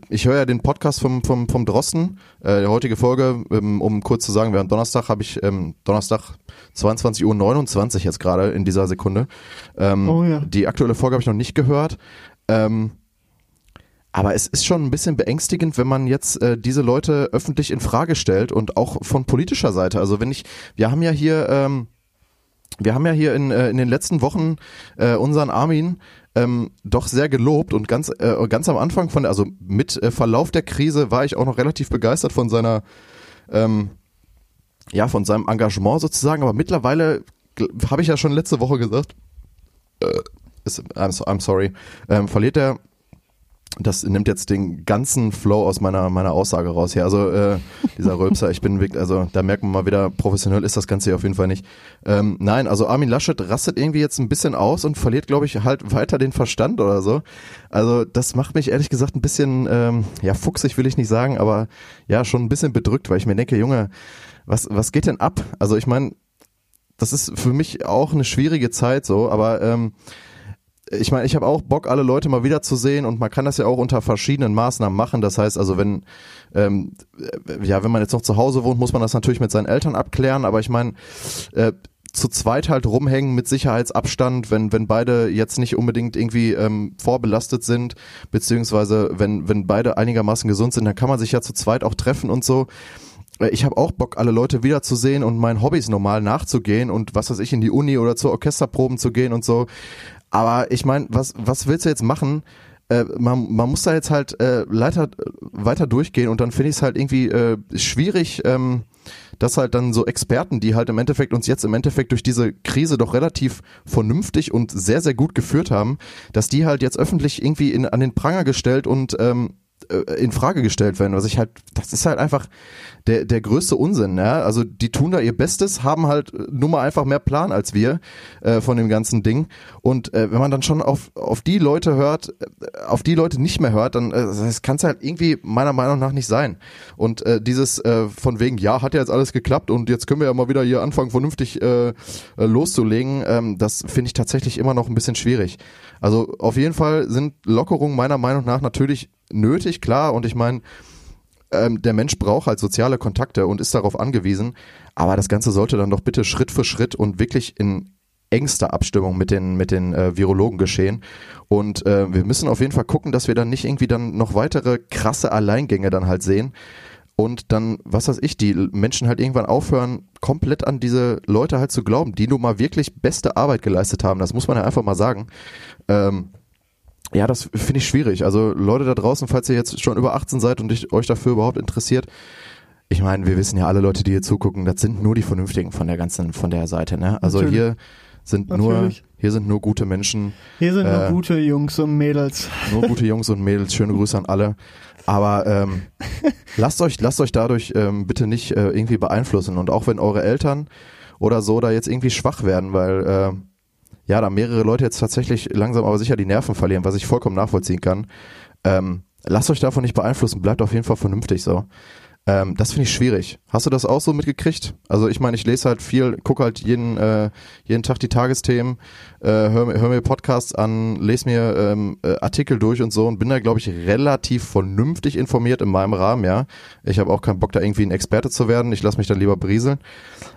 Speaker 6: ich höre ja den Podcast vom, vom, vom Drosten, äh, die heutige Folge, ähm, um kurz zu sagen, wir haben Donnerstag, habe ich, ähm, Donnerstag 22 Uhr 29 jetzt gerade in dieser Sekunde. Ähm,
Speaker 5: Oh ja.
Speaker 6: Die aktuelle Folge habe ich noch nicht gehört. Ähm, aber es ist schon ein bisschen beängstigend, wenn man jetzt äh, diese Leute öffentlich in Frage stellt und auch von politischer Seite. Also wenn ich, wir haben ja hier, ähm, wir haben ja hier in, äh, in den letzten Wochen äh, unseren Armin ähm, doch sehr gelobt und ganz, äh, ganz am Anfang von also mit äh, Verlauf der Krise war ich auch noch relativ begeistert von seiner, ähm, ja, von seinem Engagement sozusagen. Aber mittlerweile habe ich ja schon letzte Woche gesagt, äh, ist, I'm, so, I'm sorry, ähm, verliert er das nimmt jetzt den ganzen Flow aus meiner meiner Aussage raus hier. Also äh, dieser Rülpser, ich bin wirklich, also da merkt man mal wieder, professionell ist das Ganze hier auf jeden Fall nicht. Ähm, nein, also Armin Laschet rastet irgendwie jetzt ein bisschen aus und verliert, glaube ich, halt weiter den Verstand oder so. Also das macht mich ehrlich gesagt ein bisschen, ähm, ja, fuchsig will ich nicht sagen, aber ja, schon ein bisschen bedrückt, weil ich mir denke, Junge, was, was geht denn ab? Also ich meine, das ist für mich auch eine schwierige Zeit so, aber ähm, ich meine, ich habe auch Bock, alle Leute mal wieder zu sehen und man kann das ja auch unter verschiedenen Maßnahmen machen. Das heißt also, wenn ähm, äh, ja, wenn man jetzt noch zu Hause wohnt, muss man das natürlich mit seinen Eltern abklären. Aber ich meine, äh, zu zweit halt rumhängen mit Sicherheitsabstand, wenn wenn beide jetzt nicht unbedingt irgendwie ähm, vorbelastet sind, beziehungsweise wenn wenn beide einigermaßen gesund sind, dann kann man sich ja zu zweit auch treffen und so Äh, ich habe auch Bock, alle Leute wiederzusehen und meinen Hobbys normal nachzugehen und was weiß ich, in die Uni oder zu Orchesterproben zu gehen und so. Aber ich meine, was, was willst du jetzt machen? Äh, man, man muss da jetzt halt äh, weiter, weiter durchgehen und dann finde ich es halt irgendwie äh, schwierig, ähm, dass halt dann so Experten, die halt im Endeffekt uns jetzt im Endeffekt durch diese Krise doch relativ vernünftig und sehr, sehr gut geführt haben, dass die halt jetzt öffentlich irgendwie in, an den Pranger gestellt und ähm, äh, in Frage gestellt werden, was ich halt, das ist halt einfach der, der größte Unsinn, ja. Also die tun da ihr Bestes, haben halt äh, nur mal einfach mehr Plan als wir äh, von dem ganzen Ding. Und äh, wenn man dann schon auf, auf die Leute hört, äh, auf die Leute nicht mehr hört, dann äh, das kann es halt irgendwie meiner Meinung nach nicht sein. Und äh, dieses äh, von wegen, ja, hat ja jetzt alles geklappt und jetzt können wir ja mal wieder hier anfangen, vernünftig äh, äh, loszulegen, ähm, das finde ich tatsächlich immer noch ein bisschen schwierig. Also auf jeden Fall sind Lockerungen meiner Meinung nach natürlich nötig, klar. Und ich meine, ähm, der Mensch braucht halt soziale Kontakte und ist darauf angewiesen. Aber das Ganze sollte dann doch bitte Schritt für Schritt und wirklich in engster Abstimmung mit den mit den äh, Virologen geschehen und äh, wir müssen auf jeden Fall gucken, dass wir dann nicht irgendwie dann noch weitere krasse Alleingänge dann halt sehen und dann was weiß ich, die Menschen halt irgendwann aufhören komplett an diese Leute halt zu glauben, die nun mal wirklich beste Arbeit geleistet haben. Das muss man ja einfach mal sagen. Ähm, ja, das finde ich schwierig. Also Leute da draußen, falls ihr jetzt schon über 18 seid und ich, euch dafür überhaupt interessiert, ich meine, wir wissen ja alle Leute, die hier zugucken, das sind nur die Vernünftigen von der ganzen, von der Seite, ne? Also
Speaker 5: Natürlich.
Speaker 6: hier sind nur,
Speaker 5: Natürlich.
Speaker 6: hier sind nur gute Menschen,
Speaker 5: Hier sind nur
Speaker 6: Äh,
Speaker 5: gute Jungs und Mädels.
Speaker 6: nur gute Jungs und Mädels. Schöne Grüße an alle. Aber ähm, lasst euch, lasst euch dadurch ähm, bitte nicht äh, irgendwie beeinflussen. Und auch wenn eure Eltern oder so da jetzt irgendwie schwach werden, weil äh, ja, da mehrere Leute jetzt tatsächlich langsam aber sicher die Nerven verlieren, was ich vollkommen nachvollziehen kann. Ähm, lasst euch davon nicht beeinflussen, bleibt auf jeden Fall vernünftig so. Ähm, das finde ich schwierig. Hast du das auch so mitgekriegt? Also ich meine, ich lese halt viel, gucke halt jeden, äh, jeden Tag die Tagesthemen, äh, höre mir- hör mir Podcasts an, lese mir ähm, äh, Artikel durch und so und bin da, glaube ich, relativ vernünftig informiert in meinem Rahmen, ja. Ich habe auch keinen Bock, da irgendwie ein Experte zu werden. Ich lasse mich dann lieber berieseln.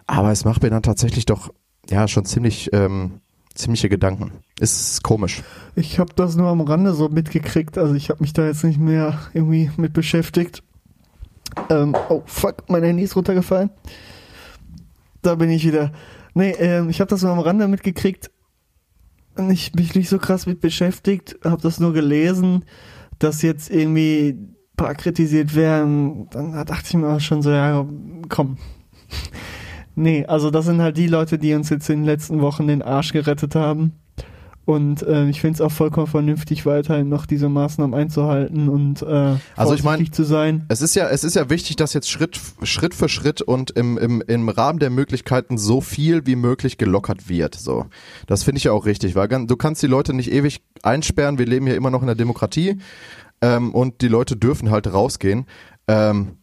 Speaker 6: Aber es macht mir dann tatsächlich doch, ja, schon ziemlich, ähm, ziemliche Gedanken. Ist komisch.
Speaker 5: Ich habe das nur am Rande so mitgekriegt, also ich habe mich da jetzt nicht mehr irgendwie mit beschäftigt. Ähm, oh fuck, mein Handy ist runtergefallen. Da bin ich wieder. Nee, ähm, ich habe das nur am Rande mitgekriegt ich mich nicht so krass mit beschäftigt, habe das nur gelesen, dass jetzt irgendwie ein paar kritisiert werden. Dann dachte ich mir auch schon so, ja, komm. Nee, also das sind halt die Leute, die uns jetzt in den letzten Wochen den Arsch gerettet haben. Und äh, ich finde es auch vollkommen vernünftig, weiterhin noch diese Maßnahmen einzuhalten und äh,
Speaker 6: Also ich mein-
Speaker 5: zu sein.
Speaker 6: Es ist ja, es ist ja wichtig, dass jetzt Schritt, Schritt für Schritt und im, im, im Rahmen der Möglichkeiten so viel wie möglich gelockert wird. So, das finde ich ja auch richtig, weil du kannst die Leute nicht ewig einsperren. Wir leben hier immer noch in der Demokratie ähm, und die Leute dürfen halt rausgehen. Ähm,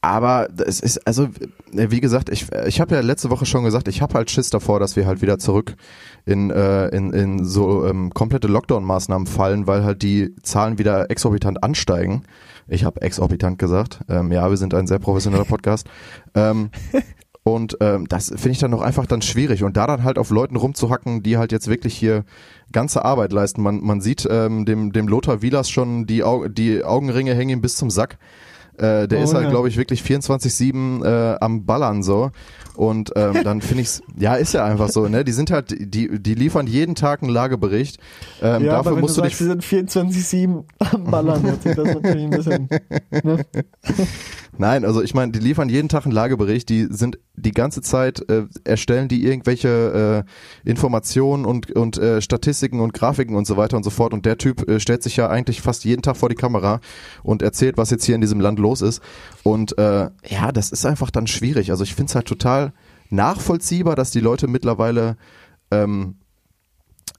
Speaker 6: aber es ist, also, wie gesagt, ich, ich habe ja letzte Woche schon gesagt, ich habe halt Schiss davor, dass wir halt wieder zurück in, äh, in, in so ähm, komplette Lockdown-Maßnahmen fallen, weil halt die Zahlen wieder exorbitant ansteigen. Ich habe exorbitant gesagt. Ähm, ja, wir sind ein sehr professioneller Podcast. ähm, und ähm, das finde ich dann doch einfach dann schwierig. Und da dann halt auf Leuten rumzuhacken, die halt jetzt wirklich hier ganze Arbeit leisten. Man, man sieht ähm, dem, dem Lothar Wielas schon die, Au die Augenringe hängen ihm bis zum Sack. Äh, der
Speaker 5: Oh
Speaker 6: ist halt,
Speaker 5: ja.
Speaker 6: glaube ich, wirklich 24-7 äh, am Ballern so. Und ähm, dann finde ich's, ja, ist ja einfach so, ne? Die sind halt, die, die liefern jeden Tag einen Lagebericht. Ähm,
Speaker 5: ja,
Speaker 6: dafür
Speaker 5: aber wenn
Speaker 6: musst
Speaker 5: du sagst,
Speaker 6: dich.
Speaker 5: sie sind 24-7 am Ballern, das natürlich ein bisschen. Ne?
Speaker 6: Nein, also ich meine, die liefern jeden Tag einen Lagebericht, die sind die ganze Zeit, äh, erstellen die irgendwelche äh, Informationen und, und äh, Statistiken und Grafiken und so weiter und so fort. Und der Typ äh, stellt sich ja eigentlich fast jeden Tag vor die Kamera und erzählt, was jetzt hier in diesem Land los ist. Und äh, ja, das ist einfach dann schwierig. Also ich finde es halt total nachvollziehbar, dass die Leute mittlerweile ähm,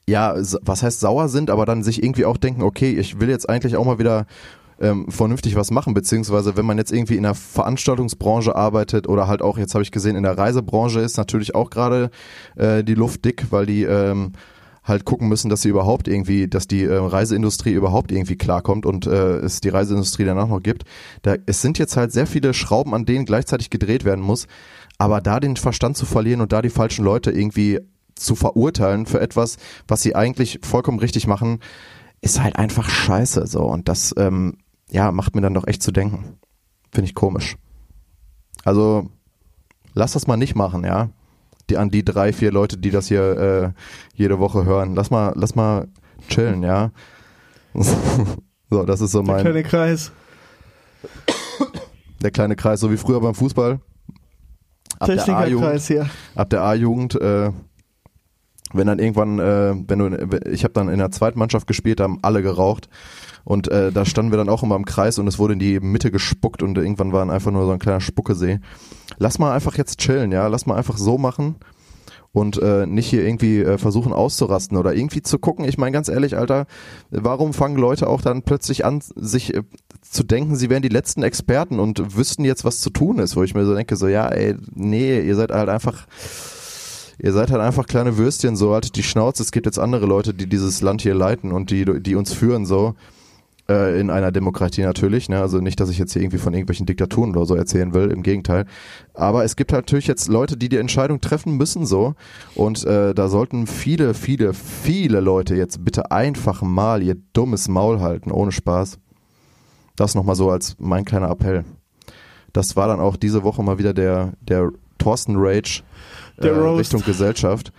Speaker 6: ja, was heißt sauer sind, aber dann sich irgendwie auch denken, okay, ich will jetzt eigentlich auch mal wieder ähm, vernünftig was machen, beziehungsweise wenn man jetzt irgendwie in der Veranstaltungsbranche arbeitet oder halt auch, jetzt habe ich gesehen, in der Reisebranche ist natürlich auch gerade äh, die Luft dick, weil die ähm, halt gucken müssen, dass sie überhaupt irgendwie, dass die äh, Reiseindustrie überhaupt irgendwie klarkommt und äh, es die Reiseindustrie danach noch gibt. Da, es sind jetzt halt sehr viele Schrauben, an denen gleichzeitig gedreht werden muss, aber da den Verstand zu verlieren und da die falschen Leute irgendwie zu verurteilen für etwas, was sie eigentlich vollkommen richtig machen, ist halt einfach scheiße so und das ähm, ja macht mir dann doch echt zu denken. Finde ich komisch. Also lass das mal nicht machen, ja. Die an die drei, vier Leute, die das hier äh, jede Woche hören. Lass mal, lass mal chillen, ja. so, das ist so
Speaker 5: Der
Speaker 6: mein
Speaker 5: kleine Kreis.
Speaker 6: der kleine Kreis, so wie früher beim Fußball. Ab der A-Jugend
Speaker 5: Technikerkreis hier.
Speaker 6: ab der A-Jugend, äh, wenn dann irgendwann, äh, wenn du, ich habe dann in der zweiten Mannschaft gespielt, haben alle geraucht und äh, da standen wir dann auch immer im Kreis und es wurde in die Mitte gespuckt und irgendwann war einfach nur so ein kleiner Spuckesee. Lass mal einfach jetzt chillen, ja, lass mal einfach so machen und äh, nicht hier irgendwie äh, versuchen auszurasten oder irgendwie zu gucken. Ich meine ganz ehrlich, Alter, warum fangen Leute auch dann plötzlich an, sich äh, zu denken, sie wären die letzten Experten und wüssten jetzt, was zu tun ist, wo ich mir so denke, so ja, ey, nee, ihr seid halt einfach Ihr seid halt einfach kleine Würstchen, so haltet die Schnauze. Es gibt jetzt andere Leute, die dieses Land hier leiten und die, die uns führen, so. Äh, in einer Demokratie natürlich, ne? Also nicht, dass ich jetzt hier irgendwie von irgendwelchen Diktaturen oder so erzählen will, im Gegenteil. Aber es gibt halt natürlich jetzt Leute, die die Entscheidung treffen müssen, so. Und äh, da sollten viele, viele, viele Leute jetzt bitte einfach mal ihr dummes Maul halten, ohne Spaß. Das nochmal so als mein kleiner Appell. Das war dann auch diese Woche mal wieder der, der Thorsten Rage äh. Richtung Gesellschaft.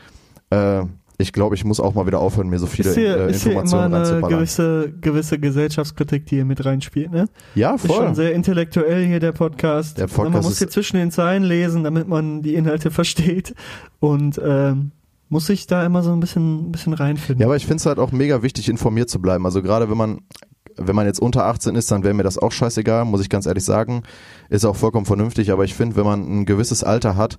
Speaker 6: Äh, ich glaube, ich muss auch mal wieder aufhören, mir so viele
Speaker 5: Ist hier,
Speaker 6: äh,
Speaker 5: ist hier immer
Speaker 6: Informationen
Speaker 5: eine gewisse, gewisse Gesellschaftskritik, die hier mit reinspielt, ne?
Speaker 6: Ja,
Speaker 5: Ist schon
Speaker 6: voll.
Speaker 5: sehr intellektuell hier der Podcast.
Speaker 6: Der Podcast
Speaker 5: man muss
Speaker 6: ist-
Speaker 5: hier zwischen den Zeilen lesen, damit man die Inhalte versteht und ähm, muss sich da immer so ein bisschen, bisschen reinfinden.
Speaker 6: Ja, aber ich finde es halt auch mega wichtig, informiert zu bleiben. Also gerade wenn man, wenn man jetzt unter 18 ist, dann wäre mir das auch scheißegal, muss ich ganz ehrlich sagen. Ist auch vollkommen vernünftig, aber ich finde, wenn man ein gewisses Alter hat,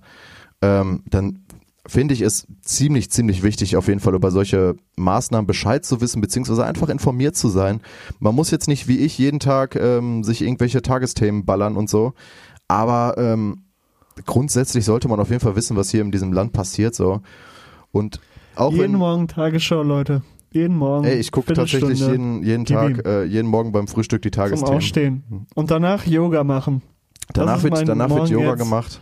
Speaker 6: ähm, dann finde ich es ziemlich, ziemlich wichtig, auf jeden Fall über solche Maßnahmen Bescheid zu wissen, beziehungsweise einfach informiert zu sein. Man muss jetzt nicht wie ich jeden Tag ähm, sich irgendwelche Tagesthemen ballern und so, aber ähm, grundsätzlich sollte man auf jeden Fall wissen, was hier in diesem Land passiert, so. Und auch
Speaker 5: jeden Morgen Tagesschau, Leute. Jeden Morgen.
Speaker 6: Ey, ich gucke tatsächlich jeden, jeden Tag, äh, jeden Morgen beim Frühstück die
Speaker 5: zum
Speaker 6: Tagesthemen.
Speaker 5: Aufstehen. Und danach Yoga machen.
Speaker 6: Danach wird, danach wird Yoga
Speaker 5: jetzt.
Speaker 6: gemacht.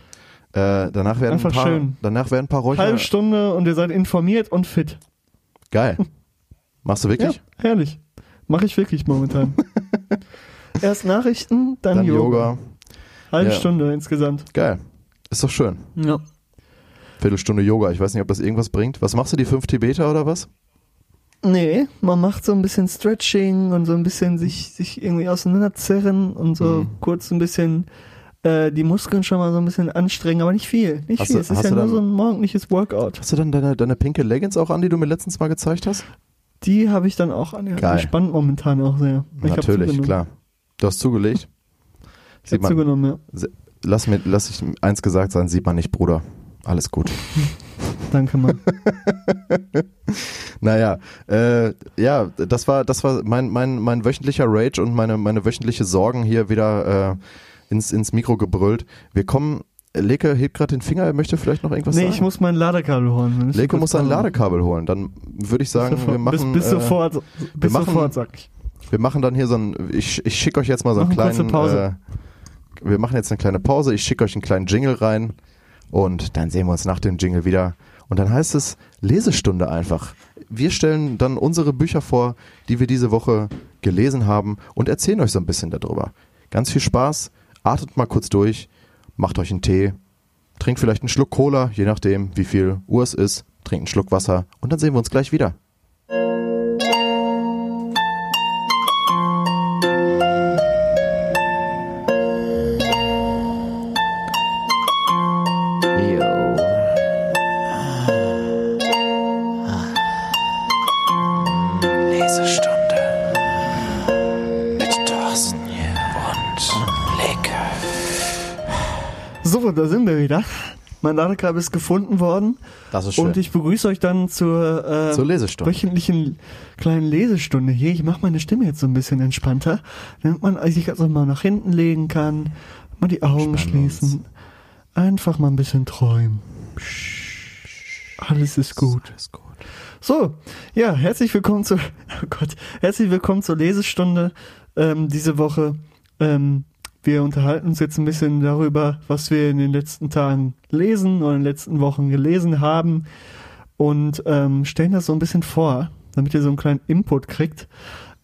Speaker 6: Äh, danach werden
Speaker 5: Einfach
Speaker 6: ein paar,
Speaker 5: schön.
Speaker 6: danach werden ein paar Räucher.
Speaker 5: Halbe Stunde und ihr seid informiert und fit.
Speaker 6: Geil. Machst du wirklich?
Speaker 5: Ja, herrlich. Mache ich wirklich momentan. Erst Nachrichten, dann,
Speaker 6: Dann
Speaker 5: Yoga.
Speaker 6: Yoga.
Speaker 5: Halbe
Speaker 6: Ja.
Speaker 5: Stunde insgesamt.
Speaker 6: Geil. Ist doch schön.
Speaker 5: Ja.
Speaker 6: Viertelstunde Yoga. Ich weiß nicht, ob das irgendwas bringt. Was machst du, die fünf Tibeter oder was?
Speaker 5: Nee, man macht so ein bisschen Stretching und so ein bisschen sich, sich irgendwie auseinanderzerren und so
Speaker 6: Mhm.
Speaker 5: kurz ein bisschen äh, die Muskeln schon mal so ein bisschen anstrengen, aber nicht viel. Nicht
Speaker 6: Hast
Speaker 5: viel.
Speaker 6: du-
Speaker 5: es ist ja nur
Speaker 6: dann-
Speaker 5: so ein morgendliches Workout.
Speaker 6: Hast du dann deine, deine pinke Leggings auch an, die du mir letztens mal gezeigt hast?
Speaker 5: Die habe ich dann auch an.
Speaker 6: Geil.
Speaker 5: Die spannt momentan auch sehr. Ich
Speaker 6: Natürlich, klar. Du hast zugelegt.
Speaker 5: Ich
Speaker 6: Sieht
Speaker 5: habe zugenommen, ja.
Speaker 6: lass, mir, lass ich eins gesagt sein, sieht man nicht, Bruder. Alles gut.
Speaker 5: Danke, Mann.
Speaker 6: Naja, äh, ja, das war, das war mein, mein, mein wöchentlicher Rage und meine, meine wöchentliche Sorgen hier wieder äh, ins, ins Mikro gebrüllt. Wir kommen, Leke hebt gerade den Finger, er möchte vielleicht noch irgendwas
Speaker 5: nee,
Speaker 6: sagen.
Speaker 5: ich muss mein Ladekabel holen.
Speaker 6: Leke muss sein. Ladekabel holen. Dann würde ich sagen, wir machen,
Speaker 5: bis, bis
Speaker 6: äh,
Speaker 5: sofort, bis
Speaker 6: machen-
Speaker 5: sofort, sag ich.
Speaker 6: wir machen dann hier so ein, ich, ich schicke euch jetzt mal so einen kleinen,
Speaker 5: Pause.
Speaker 6: Äh, wir machen jetzt eine kleine Pause, ich schicke euch einen kleinen Jingle rein und dann sehen wir uns nach dem Jingle wieder. Und dann heißt es Lesestunde einfach. Wir stellen dann unsere Bücher vor, die wir diese Woche gelesen haben und erzählen euch so ein bisschen darüber. Ganz viel Spaß, atmet mal kurz durch, macht euch einen Tee, trinkt vielleicht einen Schluck Cola, je nachdem, wie viel Uhr es ist, trinkt einen Schluck Wasser und dann sehen wir uns gleich wieder.
Speaker 5: Mein Ladekabel ist gefunden worden.
Speaker 6: Das ist
Speaker 5: Und ich begrüße euch dann zur, äh,
Speaker 6: Zur Lesestunde.
Speaker 5: wöchentlichen kleinen Lesestunde hier. Ich mache meine Stimme jetzt so ein bisschen entspannter, damit man sich also mal nach hinten legen kann, mal die Augen
Speaker 6: Entspannen wir
Speaker 5: schließen, einfach mal ein bisschen träumen. Alles ist gut.
Speaker 6: Alles gut.
Speaker 5: So, ja, herzlich willkommen zur, oh Gott, herzlich willkommen zur Lesestunde ähm, diese Woche. Ähm, wir unterhalten uns jetzt ein bisschen darüber, was wir in den letzten Tagen lesen oder in den letzten Wochen gelesen haben und ähm, stellen das so ein bisschen vor, damit ihr so einen kleinen Input kriegt.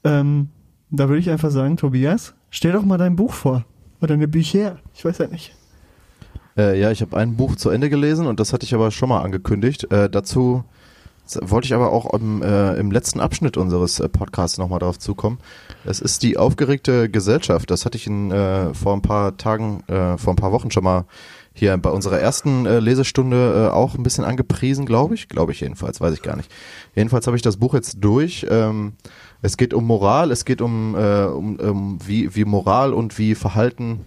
Speaker 5: Ähm, da würde ich einfach sagen, Tobias, stell doch mal dein Buch vor oder deine Bücher. Ich weiß ja nicht.
Speaker 6: Äh, ja, ich habe ein Buch zu Ende gelesen und das hatte ich aber schon mal angekündigt. Äh, dazu wollte ich aber auch im, äh, im letzten Abschnitt unseres äh, Podcasts nochmal drauf zukommen. Es ist die aufgeregte Gesellschaft. Das hatte ich in, äh, vor ein paar Tagen, äh, vor ein paar Wochen schon mal hier bei unserer ersten äh, Lesestunde äh, auch ein bisschen angepriesen, glaube ich. Glaube ich jedenfalls, weiß ich gar nicht. Jedenfalls habe ich das Buch jetzt durch. Ähm, es geht um Moral, es geht um, äh, um, um wie, wie Moral und wie Verhalten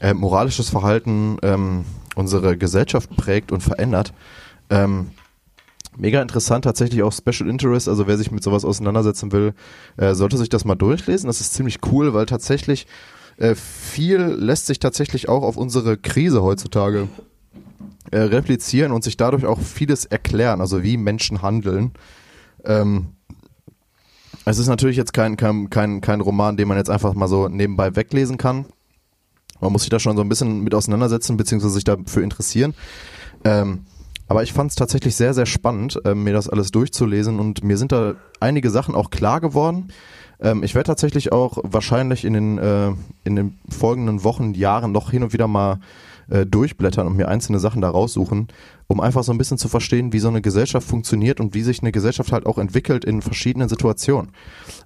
Speaker 6: äh, moralisches Verhalten ähm, unsere Gesellschaft prägt und verändert. Ähm, mega interessant, tatsächlich auch Special Interest, also wer sich mit sowas auseinandersetzen will, äh, sollte sich das mal durchlesen. Das ist ziemlich cool, weil tatsächlich äh, viel lässt sich tatsächlich auch auf unsere Krise heutzutage äh, replizieren und sich dadurch auch vieles erklären, also wie Menschen handeln. Ähm, es ist natürlich jetzt kein, kein, kein, kein Roman, den man jetzt einfach mal so nebenbei weglesen kann. Man muss sich da schon so ein bisschen mit auseinandersetzen, beziehungsweise sich dafür interessieren. Ähm, aber ich fand es tatsächlich sehr, sehr spannend, ähm, mir das alles durchzulesen und mir sind da einige Sachen auch klar geworden. Ähm, ich werde tatsächlich auch wahrscheinlich in den, äh, in den folgenden Wochen, Jahren noch hin und wieder mal äh, durchblättern und mir einzelne Sachen da raussuchen, um einfach so ein bisschen zu verstehen, wie so eine Gesellschaft funktioniert und wie sich eine Gesellschaft halt auch entwickelt in verschiedenen Situationen.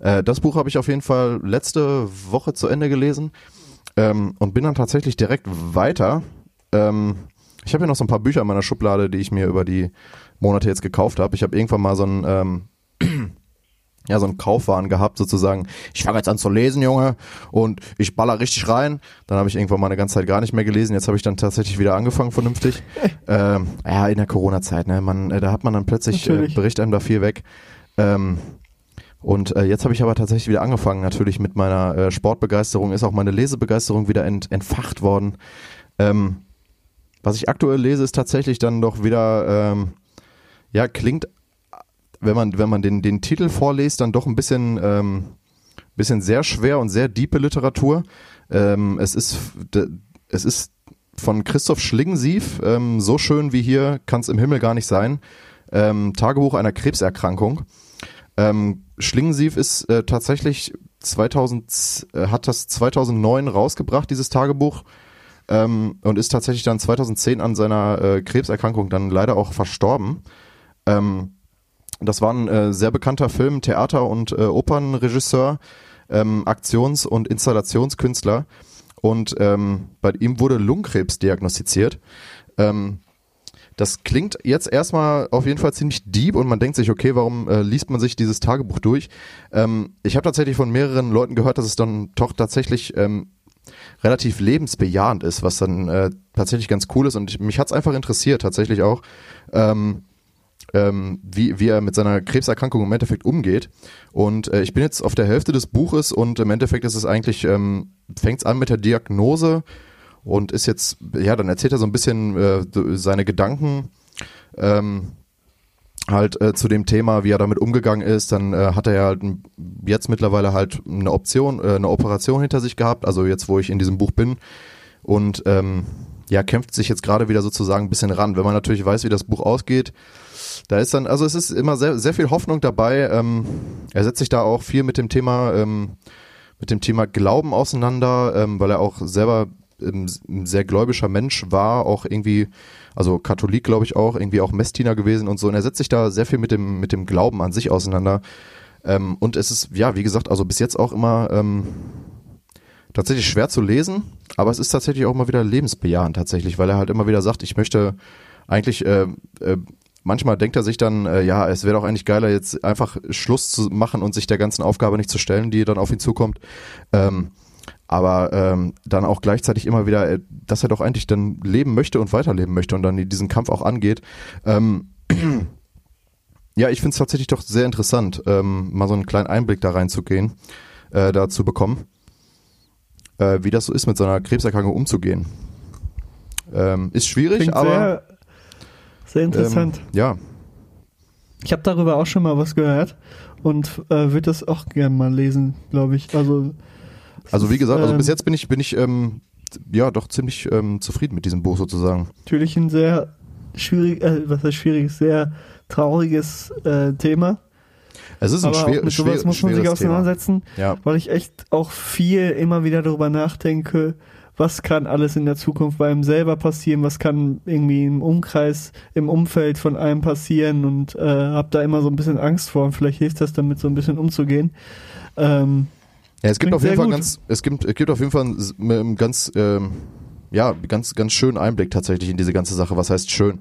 Speaker 6: Äh, das Buch habe ich auf jeden Fall letzte Woche zu Ende gelesen ähm, und bin dann tatsächlich direkt weiter. Ähm, ich habe ja noch so ein paar Bücher in meiner Schublade, die ich mir über die Monate jetzt gekauft habe. Ich habe irgendwann mal so ein ähm, ja, so einen Kaufwahn gehabt, sozusagen. Ich fange jetzt an zu lesen, Junge, und ich baller richtig rein. Dann habe ich irgendwann mal eine ganze Zeit gar nicht mehr gelesen. Jetzt habe ich dann tatsächlich wieder angefangen, vernünftig. ähm, ja, in der Corona-Zeit, ne? Man, äh, da hat man dann plötzlich, äh, bricht einem da viel weg. Ähm, und äh, jetzt habe ich aber tatsächlich wieder angefangen, natürlich mit meiner äh, Sportbegeisterung, ist auch meine Lesebegeisterung wieder ent, entfacht worden. Ähm, was ich aktuell lese, ist tatsächlich dann doch wieder, ähm, ja, klingt, wenn man, wenn man den, den Titel vorliest, dann doch ein bisschen, ähm, bisschen sehr schwer und sehr diepe Literatur. Ähm, es ist, es ist von Christoph Schlingensief, ähm, so schön wie hier kann es im Himmel gar nicht sein. Ähm, Tagebuch einer Krebserkrankung. Ähm, Schlingensief ist äh, tatsächlich 2000, äh, hat das 2009 rausgebracht, dieses Tagebuch, ähm, und ist tatsächlich dann 2010 an seiner äh, Krebserkrankung dann leider auch verstorben. Ähm, das war ein äh, sehr bekannter Film, Theater- und äh, Opernregisseur, ähm, Aktions- und Installationskünstler. und ähm, bei ihm wurde Lungenkrebs diagnostiziert. Ähm, das klingt jetzt erstmal auf jeden Fall ziemlich deep und man denkt sich, okay, warum äh, liest man sich dieses Tagebuch durch? Ähm, ich habe tatsächlich von mehreren Leuten gehört, dass es dann doch tatsächlich relativ lebensbejahend ist, was dann äh, tatsächlich ganz cool ist und ich, mich hat's einfach interessiert, tatsächlich auch, ähm, ähm, wie, wie er mit seiner Krebserkrankung im Endeffekt umgeht. Und äh, ich bin jetzt auf der Hälfte des Buches und im Endeffekt ist es eigentlich, ähm, fängt's an mit der Diagnose und ist jetzt, ja, dann erzählt er so ein bisschen äh, seine Gedanken ähm, halt äh, zu dem Thema, wie er damit umgegangen ist. Dann äh, hat er ja halt jetzt mittlerweile halt eine Option, äh, eine Operation hinter sich gehabt, also jetzt, wo ich in diesem Buch bin. Und ähm, ja, kämpft sich jetzt gerade wieder sozusagen ein bisschen ran. Wenn man natürlich weiß, wie das Buch ausgeht, da ist dann, also es ist immer sehr, sehr viel Hoffnung dabei. Ähm, er setzt sich da auch viel mit dem Thema, ähm, mit dem Thema Glauben auseinander, ähm, weil er auch selber ähm, ein sehr gläubischer Mensch war, auch irgendwie, also Katholik glaube ich auch, irgendwie auch Messdiener gewesen und so. Und er setzt sich da sehr viel mit dem, mit dem Glauben an sich auseinander. Ähm, und es ist, ja, wie gesagt, also bis jetzt auch immer ähm, tatsächlich schwer zu lesen, aber es ist tatsächlich auch immer wieder lebensbejahend tatsächlich, weil er halt immer wieder sagt, ich möchte eigentlich, äh, äh, manchmal denkt er sich dann, äh, ja, es wäre doch eigentlich geiler, jetzt einfach Schluss zu machen und sich der ganzen Aufgabe nicht zu stellen, die dann auf ihn zukommt. Ähm, aber ähm, dann auch gleichzeitig immer wieder, äh, dass er doch eigentlich dann leben möchte und weiterleben möchte und dann diesen Kampf auch angeht. Ähm, ja, ich finde es tatsächlich doch sehr interessant, ähm, mal so einen kleinen Einblick da reinzugehen, äh, da zu bekommen, äh, wie das so ist, mit so einer Krebserkrankung umzugehen. Ähm, ist schwierig,
Speaker 5: Klingt
Speaker 6: aber
Speaker 5: sehr, sehr interessant.
Speaker 6: Ähm, ja,
Speaker 5: Ich habe darüber auch schon mal was gehört und äh, würde das auch gerne mal lesen, glaube ich. Also,
Speaker 6: also wie gesagt, also
Speaker 5: ähm,
Speaker 6: bis jetzt bin ich bin ich ähm, ja doch ziemlich ähm, zufrieden mit diesem Buch sozusagen.
Speaker 5: natürlich ein sehr schwierig, äh, was heißt schwieriges, sehr trauriges äh, Thema.
Speaker 6: Es ist ein
Speaker 5: Aber
Speaker 6: schwer,
Speaker 5: mit sowas
Speaker 6: schwer,
Speaker 5: muss man sich auseinandersetzen,
Speaker 6: Ja.
Speaker 5: weil ich echt auch viel immer wieder darüber nachdenke, was kann alles in der Zukunft bei einem selber passieren, was kann irgendwie im Umkreis, im Umfeld von einem passieren und äh, habe da immer so ein bisschen Angst vor und vielleicht hilft das damit so ein bisschen umzugehen. Ähm,
Speaker 6: Ja, es gibt
Speaker 5: Klingt
Speaker 6: auf jeden Fall
Speaker 5: gut.
Speaker 6: ganz, es gibt, es gibt auf jeden Fall einen ganz, ähm, ja, ganz, ganz schönen Einblick tatsächlich in diese ganze Sache. Was heißt schön?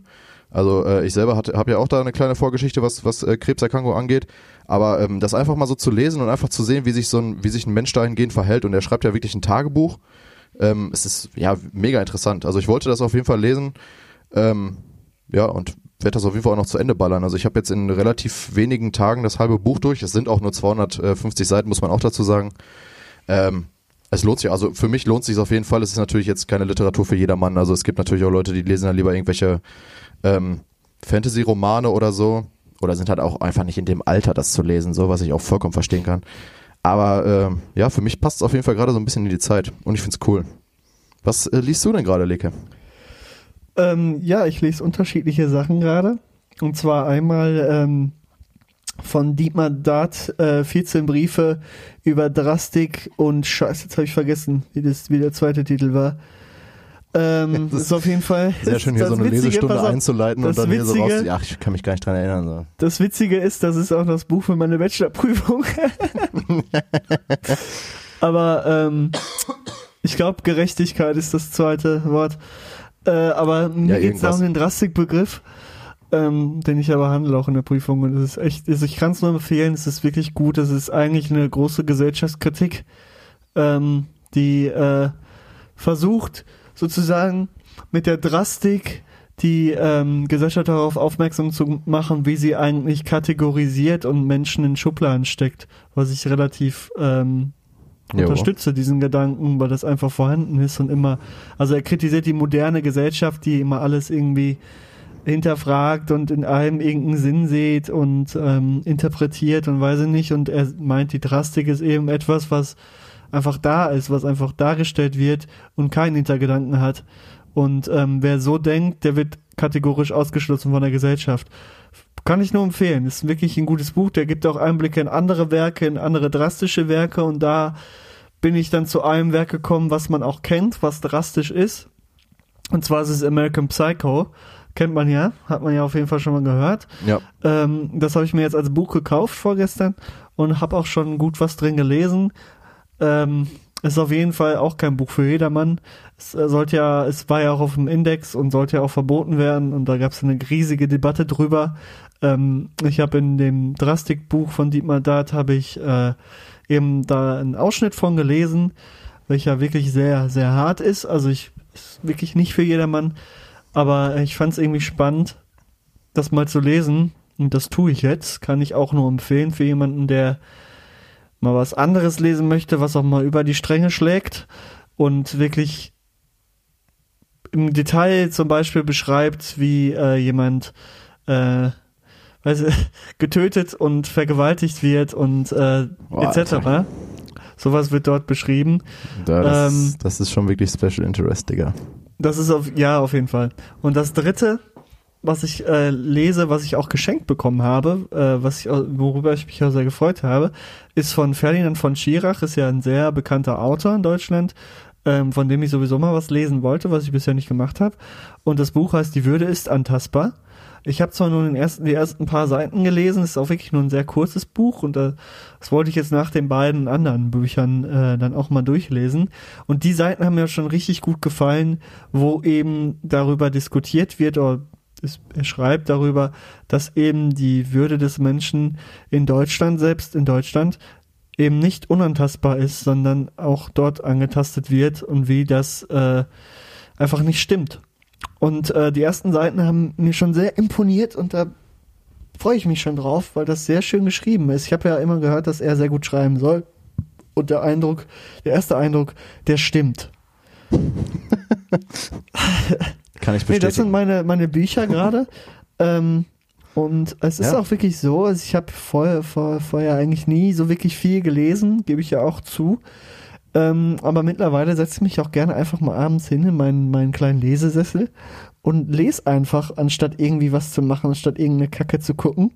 Speaker 6: Also äh, ich selber habe ja auch da eine kleine Vorgeschichte, was, was äh, Krebserkrankung angeht. Aber ähm, das einfach mal so zu lesen und einfach zu sehen, wie sich so ein, wie sich ein Mensch dahingehend verhält. Und er schreibt ja wirklich ein Tagebuch. Ähm, es ist ja mega interessant. Also ich wollte das auf jeden Fall lesen. Ähm, ja, und werde das auf jeden Fall auch noch zu Ende ballern. Also ich habe jetzt in relativ wenigen Tagen das halbe Buch durch. Es sind auch nur 250 Seiten, muss man auch dazu sagen. Ähm, es lohnt sich, also für mich lohnt es sich auf jeden Fall. Es ist natürlich jetzt keine Literatur für jedermann. Also es gibt natürlich auch Leute, die lesen dann lieber irgendwelche ähm, Fantasy-Romane oder so. Oder sind halt auch einfach nicht in dem Alter, das zu lesen, so was ich auch vollkommen verstehen kann. Aber ähm, ja, für mich passt es auf jeden Fall gerade so ein bisschen in die Zeit und ich find's cool. Was äh, liest du denn gerade, Leke?
Speaker 5: Ähm, ja, ich lese unterschiedliche Sachen gerade. Und zwar einmal ähm, von Dietmar Dart äh, 14 Briefe über Drastik und Scheiße, jetzt habe ich vergessen, wie, das, wie der zweite Titel war. Ähm,
Speaker 6: Das
Speaker 5: ist auf jeden Fall.
Speaker 6: Sehr schön hier so eine
Speaker 5: Witzige,
Speaker 6: Lesestunde
Speaker 5: auf,
Speaker 6: einzuleiten und dann hier so raus.
Speaker 5: Witzige-
Speaker 6: Ja, ich kann mich gar nicht dran erinnern. So.
Speaker 5: Das Witzige ist, das ist auch das Buch für meine Bachelorprüfung. aber ähm, ich glaube, Gerechtigkeit ist das zweite Wort. Äh, aber mir
Speaker 6: Ja,
Speaker 5: geht es
Speaker 6: irgendwas.
Speaker 5: um den Drastikbegriff, ähm, den ich aber handle auch in der Prüfung. Und es ist echt, also ich kann es nur empfehlen, es ist wirklich gut. Es ist eigentlich eine große Gesellschaftskritik, ähm, die äh, versucht sozusagen mit der Drastik die ähm, Gesellschaft darauf aufmerksam zu machen, wie sie eigentlich kategorisiert und Menschen in Schubladen steckt, was ich relativ ähm. Unterstütze, diesen Gedanken, weil das einfach vorhanden ist und immer, also er kritisiert die moderne Gesellschaft, die immer alles irgendwie hinterfragt und in allem irgendeinen Sinn sieht und ähm, interpretiert und weiß ich nicht und er meint, die Drastik ist eben etwas, was einfach da ist, was einfach dargestellt wird und keinen Hintergedanken hat. Und ähm, wer so denkt, der wird kategorisch ausgeschlossen von der Gesellschaft. Kann ich nur empfehlen. Ist wirklich ein gutes Buch. Der gibt auch Einblicke in andere Werke, in andere drastische Werke. Und da bin ich dann zu einem Werk gekommen, was man auch kennt, was drastisch ist. Und zwar ist es American Psycho. Kennt man ja, hat man ja auf jeden Fall schon mal gehört.
Speaker 6: Ja.
Speaker 5: Ähm, das habe ich mir jetzt als Buch gekauft vorgestern und habe auch schon gut was drin gelesen. Ähm, ist auf jeden Fall auch kein Buch für jedermann. Es äh, sollte ja, es war ja auch auf dem Index und sollte ja auch verboten werden und da gab es eine riesige Debatte drüber. Ähm, ich habe in dem Drastikbuch von Dietmar Dart habe ich äh, eben da einen Ausschnitt von gelesen, welcher wirklich sehr, sehr hart ist. Also ich ist wirklich nicht für jedermann, aber ich fand es irgendwie spannend, das mal zu lesen und das tue ich jetzt. Kann ich auch nur empfehlen für jemanden, der mal was anderes lesen möchte, was auch mal über die Stränge schlägt und wirklich im Detail zum Beispiel beschreibt, wie äh, jemand äh, weiß, getötet und vergewaltigt wird und äh, etc.
Speaker 6: Alter.
Speaker 5: Sowas wird dort beschrieben.
Speaker 6: Da, das,
Speaker 5: Ähm,
Speaker 6: das ist schon wirklich Special Interest, Digga.
Speaker 5: Das ist auf, ja, auf jeden Fall. Und das dritte, was ich äh, lese, was ich auch geschenkt bekommen habe, äh, was ich, worüber ich mich auch sehr gefreut habe, ist von Ferdinand von Schirach, ist ja ein sehr bekannter Autor in Deutschland, ähm, von dem ich sowieso mal was lesen wollte, was ich bisher nicht gemacht habe. Und das Buch heißt Die Würde ist antastbar. Ich habe zwar nur den ersten, die ersten paar Seiten gelesen, es ist auch wirklich nur ein sehr kurzes Buch und äh, das wollte ich jetzt nach den beiden anderen Büchern äh, dann auch mal durchlesen. Und die Seiten haben mir schon richtig gut gefallen, wo eben darüber diskutiert wird oder es, er schreibt darüber, dass eben die Würde des Menschen in Deutschland, selbst in Deutschland, eben nicht unantastbar ist, sondern auch dort angetastet wird und wie das äh, einfach nicht stimmt. Und äh, die ersten Seiten haben mir schon sehr imponiert und da freue ich mich schon drauf, weil das sehr schön geschrieben ist. Ich habe ja immer gehört, dass er sehr gut schreiben soll. Und der Eindruck, der erste Eindruck, der stimmt.
Speaker 6: Kann ich
Speaker 5: Nee, das sind
Speaker 6: bestätigen.
Speaker 5: meine, meine Bücher gerade. ähm, und es ist
Speaker 6: Ja.
Speaker 5: auch wirklich so, also ich habe vorher, vor, vorher eigentlich nie so wirklich viel gelesen, gebe ich ja auch zu. Ähm, aber mittlerweile setze ich mich auch gerne einfach mal abends hin in meinen, meinen kleinen Lesesessel und lese einfach, anstatt irgendwie was zu machen, anstatt irgendeine Kacke zu gucken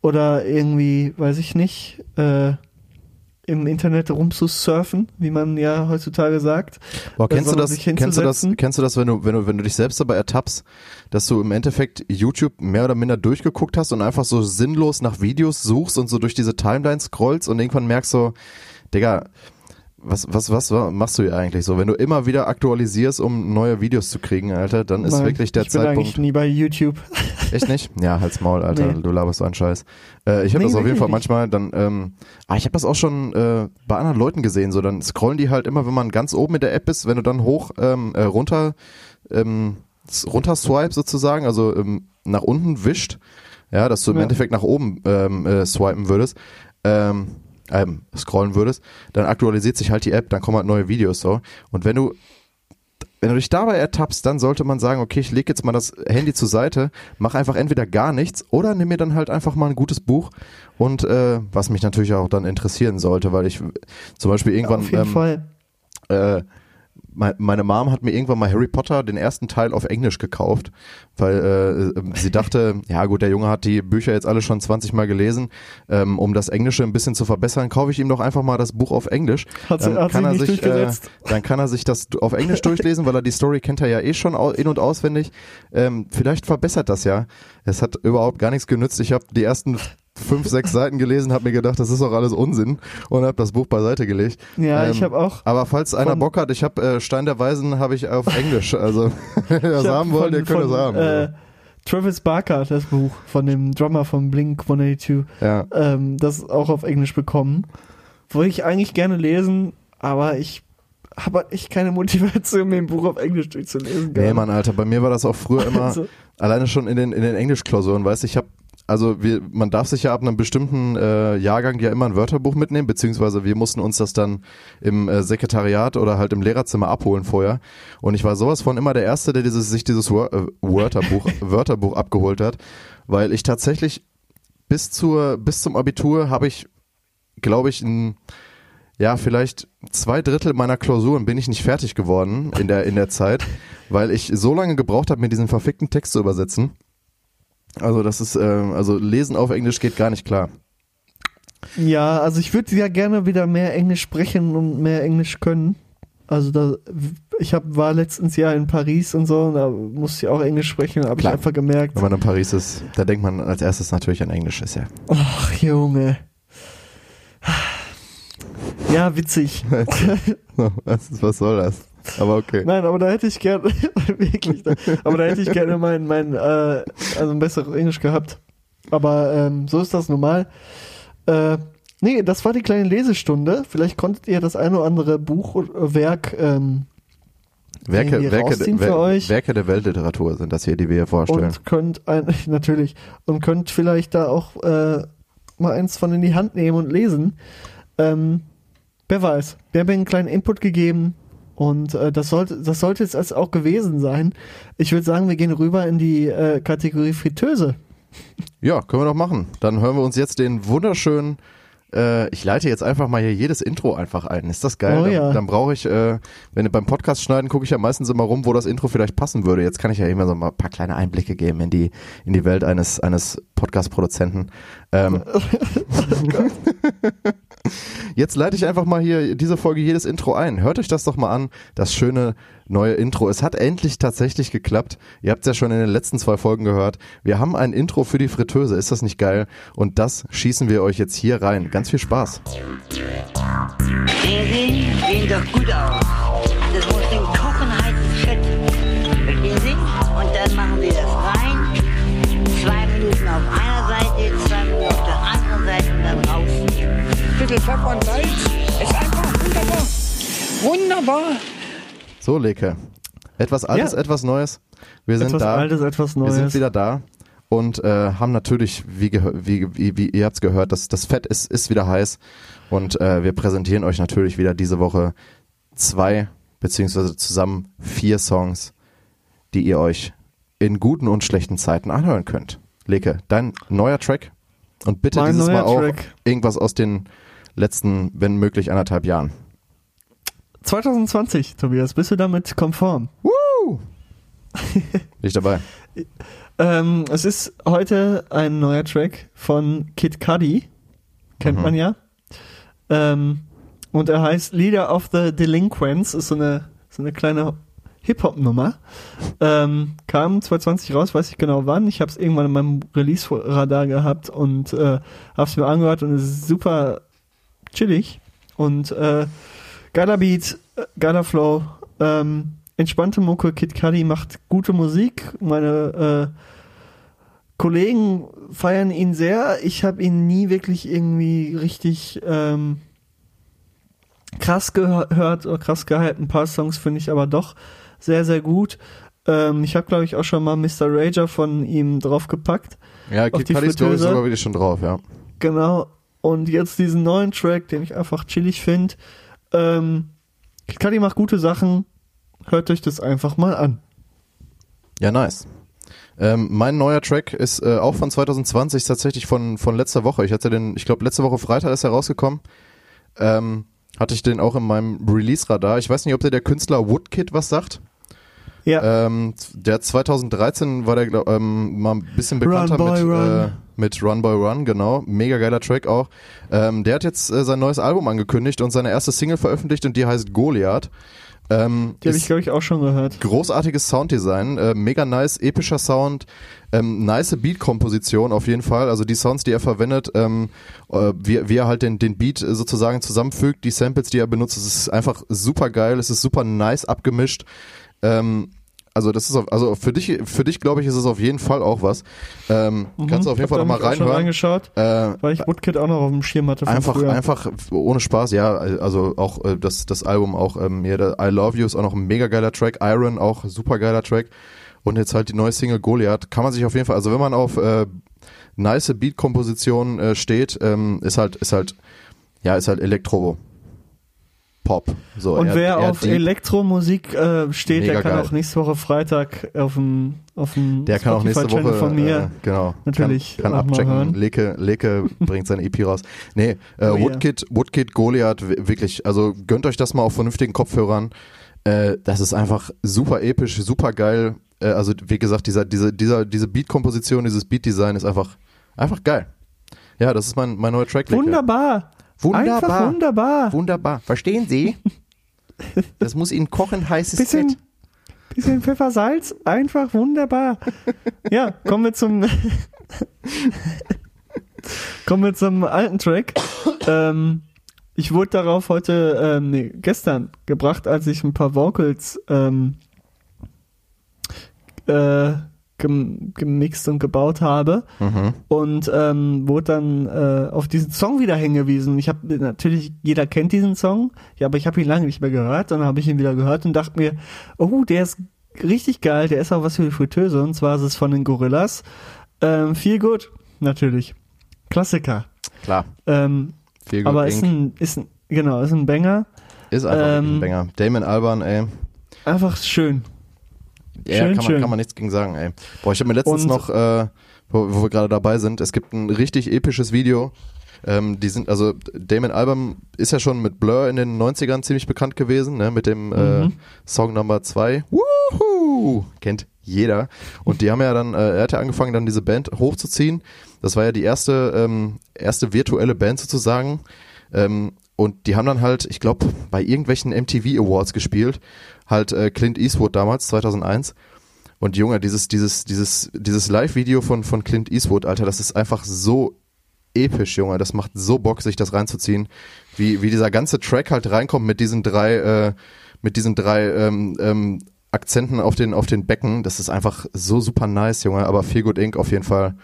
Speaker 5: oder irgendwie, weiß ich nicht, äh, im Internet rumzusurfen, wie man ja heutzutage sagt.
Speaker 6: Boah, kennst du das, kennst du das, kennst du das, wenn du, wenn du, wenn du dich selbst dabei ertappst, dass du im Endeffekt YouTube mehr oder minder durchgeguckt hast und einfach so sinnlos nach Videos suchst und so durch diese Timeline scrollst und irgendwann merkst so, Digga, was, was, was machst du hier eigentlich so? Wenn du immer wieder aktualisierst, um neue Videos zu kriegen, Alter, dann ist
Speaker 5: Nein,
Speaker 6: wirklich der
Speaker 5: ich bin eigentlich
Speaker 6: Zeitpunkt.
Speaker 5: nie bei YouTube.
Speaker 6: Echt nicht? Ja, halt's Maul, Alter,
Speaker 5: Nee.
Speaker 6: du laberst so einen Scheiß. Äh, ich habe
Speaker 5: Nee,
Speaker 6: das auf jeden Fall
Speaker 5: nicht.
Speaker 6: manchmal dann, ähm, ah, ich habe das auch schon äh, bei anderen Leuten gesehen, so dann scrollen die halt immer, wenn man ganz oben in der App ist, wenn du dann hoch, ähm, äh, runter, ähm, runter swipe sozusagen, also ähm, nach unten wischt, ja, dass du im
Speaker 5: Ja.
Speaker 6: Endeffekt nach oben ähm, äh, swipen würdest, ähm, ähm, scrollen würdest, dann aktualisiert sich halt die App, dann kommen halt neue Videos so. Und wenn du wenn du dich dabei ertappst, dann sollte man sagen, okay, ich lege jetzt mal das Handy zur Seite, mach einfach entweder gar nichts oder nimm mir dann halt einfach mal ein gutes Buch und äh, was mich natürlich auch dann interessieren sollte, weil ich zum Beispiel irgendwann
Speaker 5: Auf jeden
Speaker 6: ähm,
Speaker 5: Fall.
Speaker 6: äh, meine Mom hat mir irgendwann mal Harry Potter den ersten Teil auf Englisch gekauft, weil äh, sie dachte, ja gut, der Junge hat die Bücher jetzt alle schon 20 Mal gelesen, ähm, um das Englische ein bisschen zu verbessern, kaufe ich ihm doch einfach mal das Buch auf Englisch.
Speaker 5: Hat sie-
Speaker 6: Dann
Speaker 5: hat
Speaker 6: kann er
Speaker 5: nicht
Speaker 6: sich,
Speaker 5: durchgesetzt.
Speaker 6: Äh, dann kann er sich das auf Englisch durchlesen, weil er die Story kennt er ja eh schon in und auswendig. Ähm, vielleicht verbessert das ja. Es hat überhaupt gar nichts genützt. Ich habe die ersten fünf, sechs Seiten gelesen, habe mir gedacht, das ist doch alles Unsinn und habe das Buch beiseite gelegt.
Speaker 5: Ja, ich
Speaker 6: Ähm,
Speaker 5: habe auch.
Speaker 6: aber falls einer Bock hat, ich habe äh, Stein der Weisen habe ich auf Englisch. Also das
Speaker 5: ich hab
Speaker 6: haben wollt,
Speaker 5: von-
Speaker 6: ihr könnt
Speaker 5: von,
Speaker 6: es haben.
Speaker 5: Äh, Travis Barker, das Buch von dem Drummer von Blink 182,
Speaker 6: ja.
Speaker 5: ähm, das auch auf Englisch bekommen. Wollte ich eigentlich gerne lesen, aber ich habe halt echt keine Motivation, mir ein Buch auf Englisch durchzulesen.
Speaker 6: Nee. Mann, Alter, bei mir war das auch früher immer
Speaker 5: Also,
Speaker 6: alleine schon in den in den Englischklausuren, weißt du, ich habe also wir, man darf sich ja ab einem bestimmten äh, Jahrgang ja immer ein Wörterbuch mitnehmen, beziehungsweise wir mussten uns das dann im äh, Sekretariat oder halt im Lehrerzimmer abholen vorher. Und ich war sowas von immer der Erste, der dieses, sich dieses Wör äh, Wörterbuch, Wörterbuch abgeholt hat, weil ich tatsächlich bis zur bis zum Abitur habe ich, glaube ich, ein ja, vielleicht zwei Drittel meiner Klausuren bin ich nicht fertig geworden in der, in der Zeit, weil ich so lange gebraucht habe, mir diesen verfickten Text zu übersetzen. Also das ist, ähm, also Lesen auf Englisch geht gar nicht klar.
Speaker 5: ja, also ich würde ja gerne wieder mehr Englisch sprechen und mehr Englisch können. Also da, ich hab, war letztens ja in Paris und so, und da musste ich auch Englisch sprechen, habe ich einfach gemerkt.
Speaker 6: Wenn man in Paris ist, da denkt man als erstes natürlich an Englisch, ist ja.
Speaker 5: Ach, Junge. Ja, witzig.
Speaker 6: was soll das? Aber okay.
Speaker 5: Nein, aber da hätte ich gerne, wirklich, da, aber da hätte ich gerne mein, mein, äh, also ein besseres Englisch gehabt. Aber ähm, so ist das normal. Äh, nee, das war die kleine Lesestunde. Vielleicht konntet ihr das eine oder andere Buch oder Werk ähm,
Speaker 6: Werke, Werke,
Speaker 5: rausziehen für
Speaker 6: Wer-
Speaker 5: euch.
Speaker 6: Werke der Weltliteratur sind das hier, die wir hier vorstellen.
Speaker 5: und könnt ein, natürlich und könnt vielleicht da auch äh, mal eins von in die Hand nehmen und lesen. Ähm, wer weiß. Wir haben einen kleinen Input gegeben und äh, das sollte das sollte jetzt auch gewesen sein. Ich würde sagen, wir gehen rüber in die äh, Kategorie Fritteuse.
Speaker 6: Ja, können wir doch machen. Dann hören wir uns jetzt den wunderschönen. Äh, ich leite jetzt einfach mal hier jedes Intro einfach ein. Ist das geil?
Speaker 5: Oh
Speaker 6: dann
Speaker 5: ja.
Speaker 6: dann brauche ich, äh, wenn beim Podcast schneiden, gucke ich ja meistens immer rum, wo das Intro vielleicht passen würde. Jetzt kann ich ja immer so mal ein paar kleine Einblicke geben in die in die Welt eines eines Podcast-Produzenten. Ähm, Jetzt leite ich einfach mal hier diese Folge jedes Intro ein. Hört euch das doch mal an, das schöne neue Intro. Es hat endlich tatsächlich geklappt. Ihr habt es ja schon in den letzten zwei Folgen gehört. Wir haben ein Intro für die Fritteuse. Ist das nicht geil? Und das schießen wir euch jetzt hier rein. Ganz viel Spaß.
Speaker 8: Sehen Sie, sehen doch gut aus.
Speaker 9: Bisschen Pfeffer und Salz. Ist einfach wunderbar. Wunderbar.
Speaker 6: So, Leke. Etwas Altes,
Speaker 5: Ja.
Speaker 6: etwas Neues. Wir sind
Speaker 5: Etwas
Speaker 6: da.
Speaker 5: Altes, etwas
Speaker 6: Wir sind
Speaker 5: Neues.
Speaker 6: wieder da und äh, haben natürlich, wie, wie, wie, wie ihr habt's gehört, das, das Fett ist, ist wieder heiß und äh, wir präsentieren euch natürlich wieder diese Woche zwei beziehungsweise zusammen vier Songs, die ihr euch in guten und schlechten Zeiten anhören könnt. Leke, dein neuer Track und bitte
Speaker 5: Mein
Speaker 6: dieses Mal auch
Speaker 5: Track.
Speaker 6: irgendwas aus den letzten, wenn möglich, anderthalb Jahren.
Speaker 5: 2020, Tobias, bist du damit konform?
Speaker 6: Woo! Bin ich dabei.
Speaker 5: Ähm, es ist heute ein neuer Track von Kid Cudi. Kennt
Speaker 6: Mhm.
Speaker 5: man ja. Ähm, und er heißt Leader of the Delinquents. Ist so eine, so eine kleine Hip-Hop-Nummer. Ähm, kam 2020 raus, weiß ich genau wann. Ich habe es irgendwann in meinem Release-Radar gehabt und äh, habe es mir angehört und es ist super chillig. Und äh, geiler Beat, äh, geiler Flow. Ähm, entspannte Mucke, Kid Cudi macht gute Musik. Meine äh, Kollegen feiern ihn sehr. Ich habe ihn nie wirklich irgendwie richtig ähm, krass gehört oder krass gehalten. Ein paar Songs finde ich aber doch sehr, sehr gut. Ähm, ich habe, glaube ich, auch schon mal Mr. Rager von ihm draufgepackt.
Speaker 6: Ja, Kid Cudi ist sogar wieder schon drauf, ja.
Speaker 5: Genau. Und jetzt diesen neuen Track, den ich einfach chillig finde. Ähm, Cudi macht gute Sachen. Hört euch das einfach mal an.
Speaker 6: Ja, nice. Ähm, mein neuer Track ist äh, auch von 2020, ist tatsächlich von, von letzter Woche. Ich hatte den, ich glaube, letzte Woche Freitag ist er rausgekommen. Ähm, hatte ich den auch in meinem Release-Radar. Ich weiß nicht, ob der der Künstler Woodkid was sagt.
Speaker 5: Ja.
Speaker 6: Ähm, der 2013 war der glaub, ähm, mal ein bisschen bekannter
Speaker 5: Run, Boy,
Speaker 6: mit,
Speaker 5: Run.
Speaker 6: Äh, mit Run Boy Run, genau. Mega geiler Track auch. Ähm, der hat jetzt äh, sein neues Album angekündigt und seine erste Single veröffentlicht und die heißt Goliath. Ähm,
Speaker 5: Die habe ich, glaube ich, auch schon gehört.
Speaker 6: großartiges Sounddesign, äh, mega nice, epischer Sound, ähm, nice Beat-Komposition auf jeden Fall. Also die Sounds, die er verwendet, ähm, äh, wie, wie er halt den, den Beat äh, sozusagen zusammenfügt, die Samples, die er benutzt, es ist einfach super geil, es ist super nice abgemischt. Ähm, also das ist auf, also für dich, für dich glaube ich, ist es auf jeden Fall auch was. Ähm, Kannst du auf jeden
Speaker 5: Mhm.
Speaker 6: Fall nochmal
Speaker 5: auch schon
Speaker 6: reinhören.
Speaker 5: reingeschaut,
Speaker 6: Äh,
Speaker 5: weil ich Woodkid auch noch auf dem Schirm hatte
Speaker 6: Einfach,
Speaker 5: früher.
Speaker 6: einfach ohne Spaß, ja. Also auch äh, das, das Album auch, ähm, ja, I Love You ist auch noch ein mega geiler Track. Iron auch super geiler Track. Und jetzt halt die neue Single Goliath. Kann man sich auf jeden Fall, also wenn man auf äh, nice Beat-Komposition äh, steht, ähm, ist halt, ist halt, ja, ist halt Elektro. Pop. So,
Speaker 5: Und
Speaker 6: eher-
Speaker 5: wer
Speaker 6: eher
Speaker 5: auf
Speaker 6: deep.
Speaker 5: Elektromusik äh, steht,
Speaker 6: Mega
Speaker 5: der kann
Speaker 6: geil.
Speaker 5: auch nächste Woche Freitag auf dem auf dem
Speaker 6: Der kann auch nächste Woche
Speaker 5: von mir.
Speaker 6: äh, genau
Speaker 5: natürlich
Speaker 6: kann, kann abchecken. Leke Leke bringt seine EP raus. Nee, äh,
Speaker 5: Oh.
Speaker 6: Woodkid Woodkid Goliath wi- wirklich, also gönnt euch das mal auf vernünftigen Kopfhörern. Äh, das ist einfach super episch, super geil. Äh, also wie gesagt, dieser diese dieser diese Beat Komposition, dieses Beat Design ist einfach einfach geil. Ja, das ist mein mein neuer Track. Leke.
Speaker 5: Wunderbar.
Speaker 6: Wunderbar.
Speaker 5: Einfach wunderbar.
Speaker 6: Wunderbar. Verstehen Sie? Das muss Ihnen kochen heißes
Speaker 5: Bisschen,
Speaker 6: Fett.
Speaker 5: bisschen Pfeffer, Salz, einfach wunderbar. ja, kommen wir zum kommen wir zum alten Track. ähm, ich wurde darauf heute, ähm, nee, gestern gebracht, als ich ein paar Vocals ähm, äh, gem gemixt und gebaut habe
Speaker 6: Mhm.
Speaker 5: und ähm, wurde dann äh, auf diesen Song wieder hingewiesen. Ich habe natürlich, jeder kennt diesen Song, ja, aber ich habe ihn lange nicht mehr gehört. Dann habe ich ihn wieder gehört und dachte mir, oh, der ist richtig geil, der ist auch was für die Fritteuse und zwar ist es von den Gorillas. Ähm, viel gut, natürlich. Klassiker.
Speaker 6: Klar.
Speaker 5: Ähm,
Speaker 6: Viel gut.
Speaker 5: aber ist
Speaker 6: Inc.
Speaker 5: ein, ist ein, genau, ist ein Banger.
Speaker 6: Ist einfach
Speaker 5: ähm,
Speaker 6: ein Banger. Damon Alban, ey.
Speaker 5: Einfach schön.
Speaker 6: Ja,
Speaker 5: Schön,
Speaker 6: kann, man,
Speaker 5: schön.
Speaker 6: kann man nichts gegen sagen, ey. Boah, ich habe mir letztens
Speaker 5: Und-
Speaker 6: noch, äh, wo, wo wir gerade dabei sind, es gibt ein richtig episches Video. Ähm, die sind, also Damon Alban ist ja schon mit Blur in den 90ern ziemlich bekannt gewesen, ne, mit dem äh,
Speaker 5: Mhm.
Speaker 6: Song Nummer 2. Woohoo! Kennt jeder. Und die haben ja dann, äh, er hat ja angefangen, dann diese Band hochzuziehen. Das war ja die erste, ähm, erste virtuelle Band sozusagen. Ähm, und die haben dann halt, ich glaube, bei irgendwelchen MTV Awards gespielt. Halt äh, Clint Eastwood damals, 2001. Und Junge, dieses, dieses, dieses, dieses Live-Video von, von Clint Eastwood, Alter, das ist einfach so episch, Junge. Das macht so Bock, sich das reinzuziehen. Wie, wie dieser ganze Track halt reinkommt mit diesen drei, äh, mit diesen drei ähm, ähm, Akzenten auf den, auf den Becken. Das ist einfach so super nice, Junge. Aber Feel Good Inc. auf jeden Fall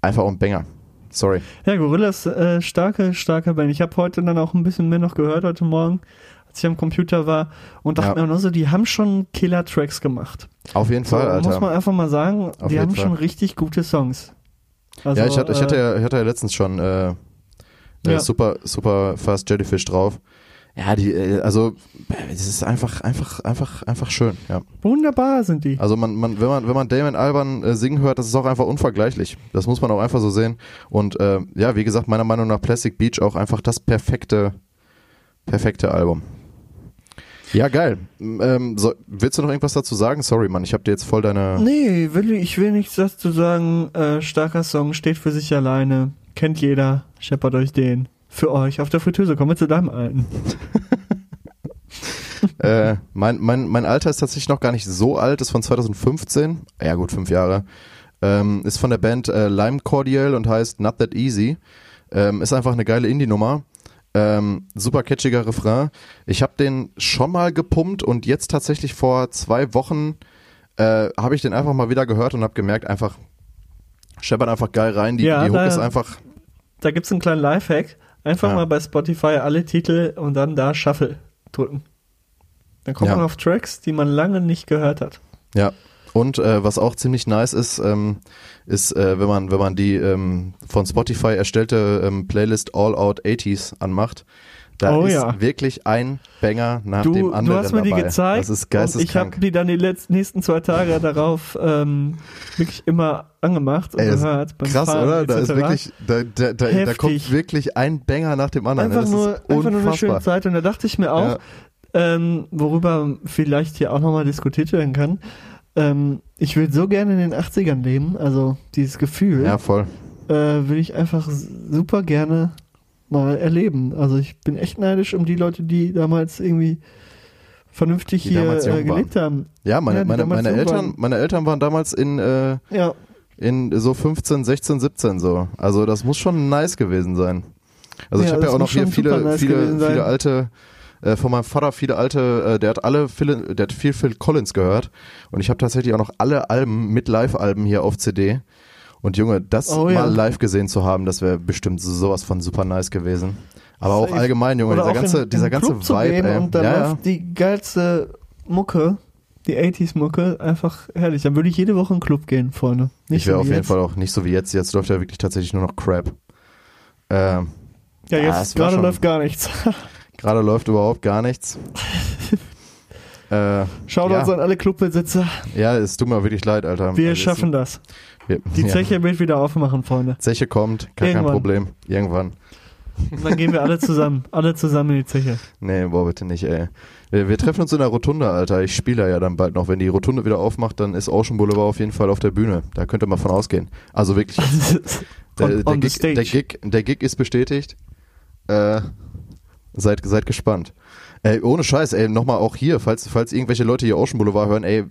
Speaker 6: einfach ein Banger. Sorry.
Speaker 5: Ja, Gorillas, äh, starke, starke Band. Ich habe heute dann auch ein bisschen mehr noch gehört, heute Morgen, als ich am Computer war und dachte
Speaker 6: Ja.
Speaker 5: mir nur so, die haben schon Killer-Tracks gemacht.
Speaker 6: Auf jeden
Speaker 5: So,
Speaker 6: Fall, Alter.
Speaker 5: muss man einfach mal sagen,
Speaker 6: Auf
Speaker 5: die haben
Speaker 6: Fall.
Speaker 5: schon richtig gute Songs. Also,
Speaker 6: ja, ich hatte, ich,
Speaker 5: äh,
Speaker 6: hatte ja, ich hatte ja letztens schon äh, äh,
Speaker 5: Ja.
Speaker 6: super, super Fast Jellyfish drauf. Ja, die, äh, also es ist einfach, einfach, einfach, einfach schön. Ja.
Speaker 5: Wunderbar sind die.
Speaker 6: Also man, man, wenn man, wenn man Damon Alban äh, singen hört, das ist auch einfach unvergleichlich. Das muss man auch einfach so sehen. Und äh, ja, wie gesagt, meiner Meinung nach Plastic Beach auch einfach das perfekte, perfekte Album. Ja, geil. Ähm, so, willst du noch irgendwas dazu sagen? Sorry, Mann, ich habe dir jetzt voll deine.
Speaker 5: Nee, will, ich will nichts dazu sagen. Äh, starker Song, steht für sich alleine. Kennt jeder. Scheppert euch den. Für euch auf der Fritteuse. Kommen wir zu deinem alten.
Speaker 6: Äh, mein, mein, mein Alter ist tatsächlich noch gar nicht so alt, ist von 2015. Ja gut, fünf Jahre. Ähm, ist von der Band äh, Lime Cordial und heißt Not That Easy. Ähm, ist einfach eine geile Indie-Nummer. Ähm, super catchiger Refrain. Ich habe den schon mal gepumpt und jetzt tatsächlich vor zwei Wochen äh, habe ich den einfach mal wieder gehört und habe gemerkt, einfach scheppert einfach geil rein. Die,
Speaker 5: Ja,
Speaker 6: die Hook
Speaker 5: da-
Speaker 6: ist einfach
Speaker 5: Da gibt's einen kleinen Lifehack. Einfach
Speaker 6: Ja.
Speaker 5: mal bei Spotify alle Titel und dann da Shuffle drücken. Dann kommt
Speaker 6: Ja.
Speaker 5: man auf Tracks, die man lange nicht gehört hat.
Speaker 6: Ja. Und äh, was auch ziemlich nice ist, ähm, ist, äh, wenn man, wenn man die ähm, von Spotify erstellte ähm, Playlist All Out 80s anmacht, da
Speaker 5: Oh
Speaker 6: ist
Speaker 5: ja.
Speaker 6: wirklich ein Banger nach
Speaker 5: Du,
Speaker 6: dem anderen
Speaker 5: du hast mir die
Speaker 6: dabei.
Speaker 5: gezeigt
Speaker 6: Das ist
Speaker 5: und ich habe
Speaker 6: geisteskrank.
Speaker 5: die dann die letzten, nächsten zwei Tage darauf ähm, wirklich immer angemacht und
Speaker 6: Ey,
Speaker 5: gehört.
Speaker 6: Krass,
Speaker 5: Fahren
Speaker 6: oder? Da ist wirklich, da, da, da, da kommt wirklich ein Banger nach dem anderen.
Speaker 5: Einfach,
Speaker 6: das
Speaker 5: nur,
Speaker 6: ist
Speaker 5: einfach nur eine schöne Zeit und da dachte ich mir auch,
Speaker 6: Ja.
Speaker 5: ähm, worüber vielleicht hier auch nochmal diskutiert werden kann, ähm, ich will so gerne in den 80ern leben, also dieses Gefühl
Speaker 6: Ja, voll.
Speaker 5: äh, will ich einfach super gerne mal erleben. Also ich bin echt neidisch um die Leute, die damals irgendwie vernünftig
Speaker 6: Die
Speaker 5: hier äh, gelebt haben.
Speaker 6: Ja, meine,
Speaker 5: Ja,
Speaker 6: meine, meine Eltern,
Speaker 5: waren.
Speaker 6: meine Eltern waren damals in, äh,
Speaker 5: Ja,
Speaker 6: in so 15, 16, 17 so. Also das muss schon nice gewesen sein. Also ich
Speaker 5: Ja,
Speaker 6: habe ja auch noch hier viele,
Speaker 5: nice
Speaker 6: viele, viele alte, äh, von meinem Vater viele alte, äh, der hat alle, Phil, der hat viel Phil Collins gehört und ich habe tatsächlich auch noch alle Alben mit Live-Alben hier auf CD. Und Junge, das
Speaker 5: Oh
Speaker 6: mal
Speaker 5: ja.
Speaker 6: live gesehen zu haben, das wäre bestimmt sowas von super nice gewesen. Aber auch allgemein, Junge,
Speaker 5: Oder
Speaker 6: dieser ganze,
Speaker 5: in,
Speaker 6: dieser ganze
Speaker 5: Club
Speaker 6: Vibe,
Speaker 5: gehen
Speaker 6: ey.
Speaker 5: und dann
Speaker 6: ja, ja.
Speaker 5: läuft die geilste Mucke, die 80s Mucke, einfach herrlich. Dann würde ich jede Woche in den Club gehen, Freunde. Nicht
Speaker 6: Ich wäre
Speaker 5: so
Speaker 6: auf jeden
Speaker 5: jetzt.
Speaker 6: Fall auch nicht so wie jetzt. Jetzt läuft ja wirklich tatsächlich nur noch Crap. Ähm,
Speaker 5: Ja,
Speaker 6: Ah,
Speaker 5: jetzt
Speaker 6: war
Speaker 5: gerade läuft gar nichts.
Speaker 6: Gerade läuft überhaupt gar nichts. äh,
Speaker 5: Shoutouts
Speaker 6: ja.
Speaker 5: an alle Clubbesitzer.
Speaker 6: ja, es tut mir wirklich leid, Alter.
Speaker 5: Wir
Speaker 6: Also,
Speaker 5: schaffen das. Die
Speaker 6: ja.
Speaker 5: Zeche wird wieder aufmachen, Freunde.
Speaker 6: Zeche kommt, kein
Speaker 5: Irgendwann.
Speaker 6: Problem. Irgendwann.
Speaker 5: Und dann gehen wir alle zusammen. Alle zusammen in die Zeche.
Speaker 6: Nee, boah, bitte nicht, ey. Wir, treffen uns in der Rotunde, Alter. Ich spiele ja dann bald noch. Wenn die Rotunde wieder aufmacht, dann ist Ocean Boulevard auf jeden Fall auf der Bühne. Da könnt ihr mal von ausgehen. Also wirklich. Der, der,
Speaker 5: the
Speaker 6: Gig, der, Gig, der Gig ist bestätigt. Äh, seid, seid gespannt. Ey, ohne Scheiß, ey, nochmal auch hier, falls, falls irgendwelche Leute hier Ocean Boulevard hören, ey,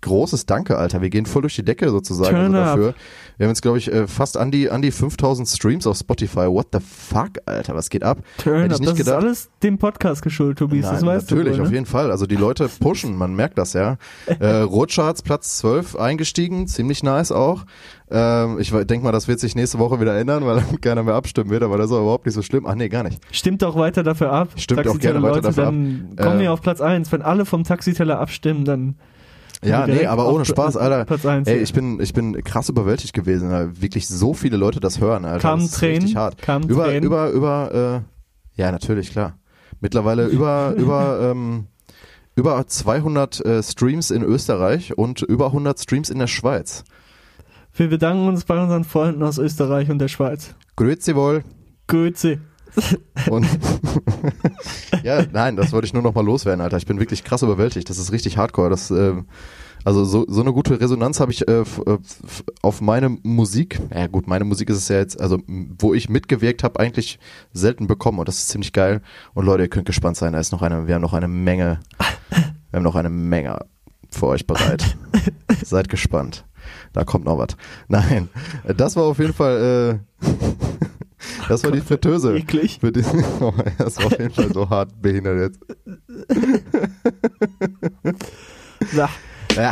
Speaker 6: großes Danke, Alter. Wir gehen voll durch die Decke sozusagen also dafür. Wir haben jetzt, glaube ich, äh, fast an die, an die 5000 Streams auf Spotify. What the fuck, Alter? Was geht ab?
Speaker 5: Turn
Speaker 6: Hätte
Speaker 5: up.
Speaker 6: ich nicht
Speaker 5: Das ist
Speaker 6: gedacht.
Speaker 5: alles dem Podcast geschuldet, Tobias. das
Speaker 6: Nein,
Speaker 5: weißt
Speaker 6: natürlich,
Speaker 5: du.
Speaker 6: auf
Speaker 5: ne?
Speaker 6: jeden Fall. Also die Leute pushen, man merkt das ja. Äh, Rotcharts Platz 12 eingestiegen, ziemlich nice auch. Ähm, ich denke mal, das wird sich nächste Woche wieder ändern, weil dann keiner mehr abstimmen wird, aber das ist auch überhaupt nicht so schlimm. Ach nee, gar nicht.
Speaker 5: Stimmt auch weiter dafür ab.
Speaker 6: Stimmt auch
Speaker 5: Taxiteller
Speaker 6: gerne weiter
Speaker 5: Leute,
Speaker 6: dafür
Speaker 5: dann
Speaker 6: ab.
Speaker 5: kommen
Speaker 6: Äh,
Speaker 5: wir auf Platz 1. Wenn alle vom Taxiteller abstimmen, dann
Speaker 6: Ja, nee, aber ohne Spaß, Alter. Ey, ich bin, ich bin krass überwältigt gewesen, weil wirklich so viele Leute das hören, Alter.
Speaker 5: Kamen Tränen?
Speaker 6: richtig hart.
Speaker 5: Kamen
Speaker 6: über,
Speaker 5: Tränen?
Speaker 6: über, über, äh, ja, natürlich, klar. Mittlerweile über, über, ähm, über 200 äh, Streams in Österreich und über 100 Streams in der Schweiz.
Speaker 5: Wir bedanken uns bei unseren Freunden aus Österreich und der Schweiz.
Speaker 6: Grüezi wohl.
Speaker 5: Grüezi.
Speaker 6: Und ja, nein, das wollte ich nur noch mal loswerden, Alter. Ich bin wirklich krass überwältigt. Das ist richtig hardcore. Das, ähm, also so, so eine gute Resonanz habe ich äh, äh, auf meine Musik. Ja gut, meine Musik ist es ja jetzt, also wo ich mitgewirkt habe, eigentlich selten bekommen und das ist ziemlich geil. Und Leute, ihr könnt gespannt sein. Da ist noch eine, wir haben noch eine Menge, wir haben noch eine Menge für euch bereit. Seid gespannt. Da kommt noch was. Nein, das war auf jeden Fall. Äh, Das war die Fritteuse.
Speaker 5: Eklig.
Speaker 6: Für die, das war auf jeden Fall so hart behindert jetzt.
Speaker 5: Ja.
Speaker 6: Ja.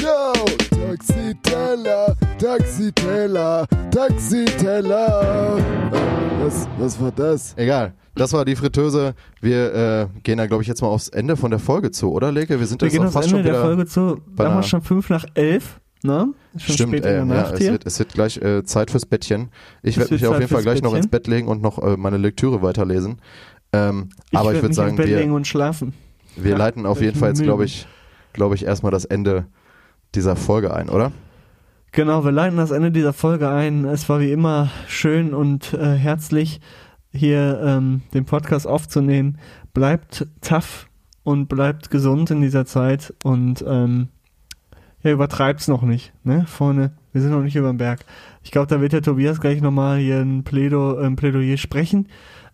Speaker 2: Yo, Taxiteller, Taxiteller, Taxiteller. Äh, Was, was war das?
Speaker 6: Egal. Das war die Fritteuse. Wir äh, gehen da, glaube ich, jetzt mal aufs Ende von der Folge zu, oder, Leke? Wir sind
Speaker 5: Wir
Speaker 6: jetzt
Speaker 5: gehen aufs
Speaker 6: fast
Speaker 5: Ende
Speaker 6: schon
Speaker 5: der
Speaker 6: wieder.
Speaker 5: Folge zu. Wir haben
Speaker 6: einer-
Speaker 5: schon fünf nach elf. Ne? Schon
Speaker 6: Stimmt,
Speaker 5: spät
Speaker 6: ey,
Speaker 5: in der
Speaker 6: ja, es wird, es wird gleich äh, Zeit fürs Bettchen. Ich werde mich
Speaker 5: wird
Speaker 6: auf
Speaker 5: Zeit
Speaker 6: jeden Fall gleich noch
Speaker 5: Bettchen.
Speaker 6: ins Bett legen und noch äh, meine Lektüre weiterlesen. Ähm,
Speaker 5: ich
Speaker 6: aber ich würde sagen, wir,
Speaker 5: und schlafen.
Speaker 6: wir
Speaker 5: Ja,
Speaker 6: leiten auf jeden Fall jetzt, glaube ich, glaube ich, erstmal das Ende dieser Folge ein, oder?
Speaker 5: Genau, wir leiten das Ende dieser Folge ein. Es war wie immer schön und äh, herzlich, hier ähm, den Podcast aufzunehmen. Bleibt tough und bleibt gesund in dieser Zeit und ähm, ja, übertreibt's noch nicht, ne? Vorne, wir sind noch nicht über dem Berg. Ich glaube, da wird der Tobias gleich nochmal hier ein, Plädo, ein Plädoyer sprechen.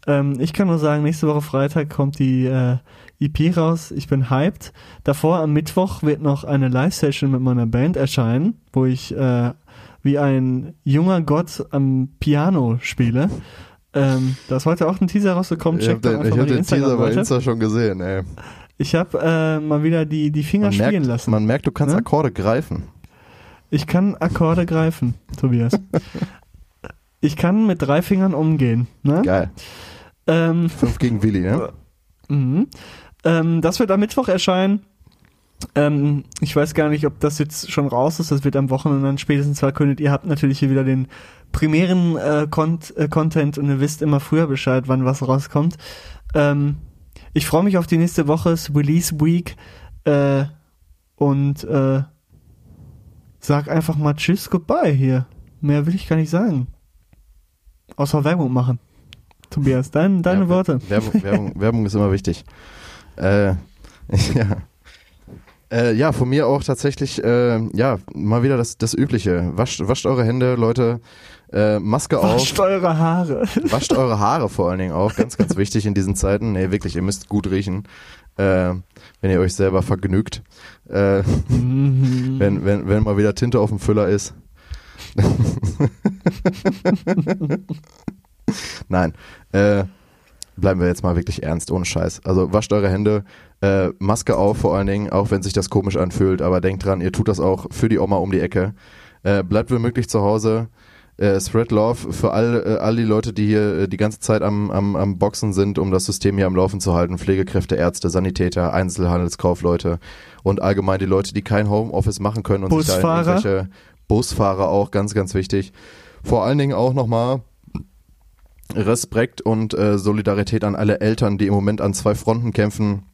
Speaker 5: Ähm, ich kann nur sagen, nächste Woche Freitag kommt die äh, EP raus. Ich bin hyped. Davor am Mittwoch wird noch eine Live-Session mit meiner Band erscheinen, wo ich äh, wie ein junger Gott am Piano spiele. Ähm, da ist heute auch ein Teaser rausgekommen.
Speaker 6: Ich habe
Speaker 5: Checkt
Speaker 6: den, hab den Teaser bei. Insta schon gesehen, ey.
Speaker 5: Ich habe äh, mal wieder die, die Finger
Speaker 6: Man
Speaker 5: spielen
Speaker 6: merkt,
Speaker 5: lassen.
Speaker 6: man merkt, du kannst
Speaker 5: Ne?
Speaker 6: Akkorde greifen.
Speaker 5: Ich kann Akkorde greifen, Tobias. ich kann mit drei Fingern umgehen. Ne?
Speaker 6: Geil.
Speaker 5: Ähm,
Speaker 6: Fünf gegen Willi, ne?
Speaker 5: mhm. ähm, das wird am Mittwoch erscheinen. Ähm, ich weiß gar nicht, ob das jetzt schon raus ist. Das wird am Wochenende dann spätestens verkündet. Ihr habt natürlich hier wieder den primären äh, Cont äh, Content und ihr wisst immer früher Bescheid, wann was rauskommt. Ähm, ich freue mich auf die nächste Woche, es Release Week äh, und äh, sag einfach mal Tschüss, Goodbye hier. Mehr will ich gar nicht sagen. Außer Werbung machen. Tobias, dein, deine
Speaker 6: Ja,
Speaker 5: Worte.
Speaker 6: Werbung, Werbung, Werbung ist immer wichtig. Äh, ja. Äh, ja, von mir auch tatsächlich, äh, ja, mal wieder das, das Übliche. Wascht, wascht eure Hände, Leute. Äh, Maske
Speaker 5: Wascht
Speaker 6: auf.
Speaker 5: eure Haare.
Speaker 6: Wascht eure Haare vor allen Dingen auch. Ganz, ganz wichtig in diesen Zeiten. Nee, wirklich, ihr müsst gut riechen. Äh, wenn ihr euch selber vergnügt. Äh, wenn, wenn, wenn mal wieder Tinte auf dem Füller ist. Nein. Äh, bleiben wir jetzt mal wirklich ernst, ohne Scheiß. Also wascht eure Hände, äh, Maske auf vor allen Dingen, auch wenn sich das komisch anfühlt, aber denkt dran, ihr tut das auch für die Oma um die Ecke. Äh, bleibt womöglich zu Hause. Äh, spread Love für all, äh, all die Leute, die hier äh, die ganze Zeit am, am, am Boxen sind, um das System hier am Laufen zu halten. Pflegekräfte, Ärzte, Sanitäter, Einzelhandelskaufleute und allgemein die Leute, die kein Homeoffice machen können und sich da
Speaker 5: Busfahrer.
Speaker 6: irgendwelche Busfahrer auch, ganz, ganz wichtig. Vor allen Dingen auch nochmal Respekt und äh, Solidarität an alle Eltern, die im Moment an zwei Fronten kämpfen.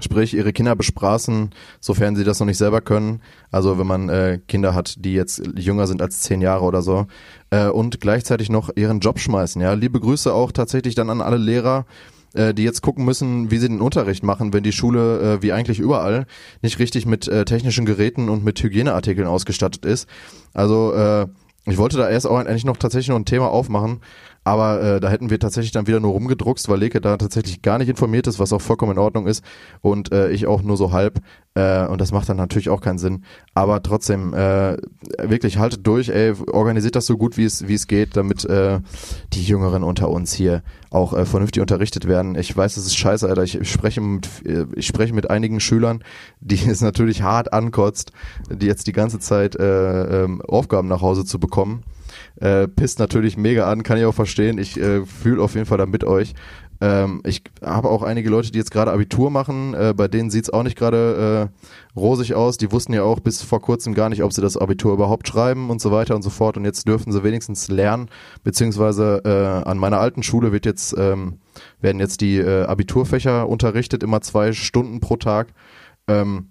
Speaker 6: Sprich, ihre Kinder bespaßen, sofern sie das noch nicht selber können. Also wenn man äh, Kinder hat, die jetzt jünger sind als zehn Jahre oder so. Äh, und gleichzeitig noch ihren Job schmeißen. Ja, liebe Grüße auch tatsächlich dann an alle Lehrer, äh, die jetzt gucken müssen, wie sie den Unterricht machen, wenn die Schule, äh, wie eigentlich überall, nicht richtig mit äh, technischen Geräten und mit Hygieneartikeln ausgestattet ist. Also äh, ich wollte da erst auch eigentlich noch tatsächlich noch ein Thema aufmachen, Aber äh, da hätten wir tatsächlich dann wieder nur rumgedruckst, weil Leke da tatsächlich gar nicht informiert ist, was auch vollkommen in Ordnung ist. Und äh, ich auch nur so halb. Äh, und das macht dann natürlich auch keinen Sinn. Aber trotzdem, äh, wirklich haltet durch, ey, organisiert das so gut, wie es, wie es geht, damit äh, die Jüngeren unter uns hier auch äh, vernünftig unterrichtet werden. Ich weiß, es ist scheiße, Alter. Ich spreche mit, äh, ich spreche mit einigen Schülern, die es natürlich hart ankotzt, die jetzt die ganze Zeit äh, ähm, Aufgaben nach Hause zu bekommen. Äh, pisst natürlich mega an, kann ich auch verstehen. Ich äh, fühle auf jeden Fall da mit euch. Ähm, ich habe auch einige Leute, die jetzt gerade Abitur machen, äh, bei denen sieht's auch nicht gerade äh, rosig aus. Die wussten ja auch bis vor kurzem gar nicht, ob sie das Abitur überhaupt schreiben und so weiter und so fort. Und jetzt dürfen sie wenigstens lernen, beziehungsweise äh, an meiner alten Schule wird jetzt, ähm, werden jetzt die äh, Abiturfächer unterrichtet, immer zwei Stunden pro Tag. Ähm,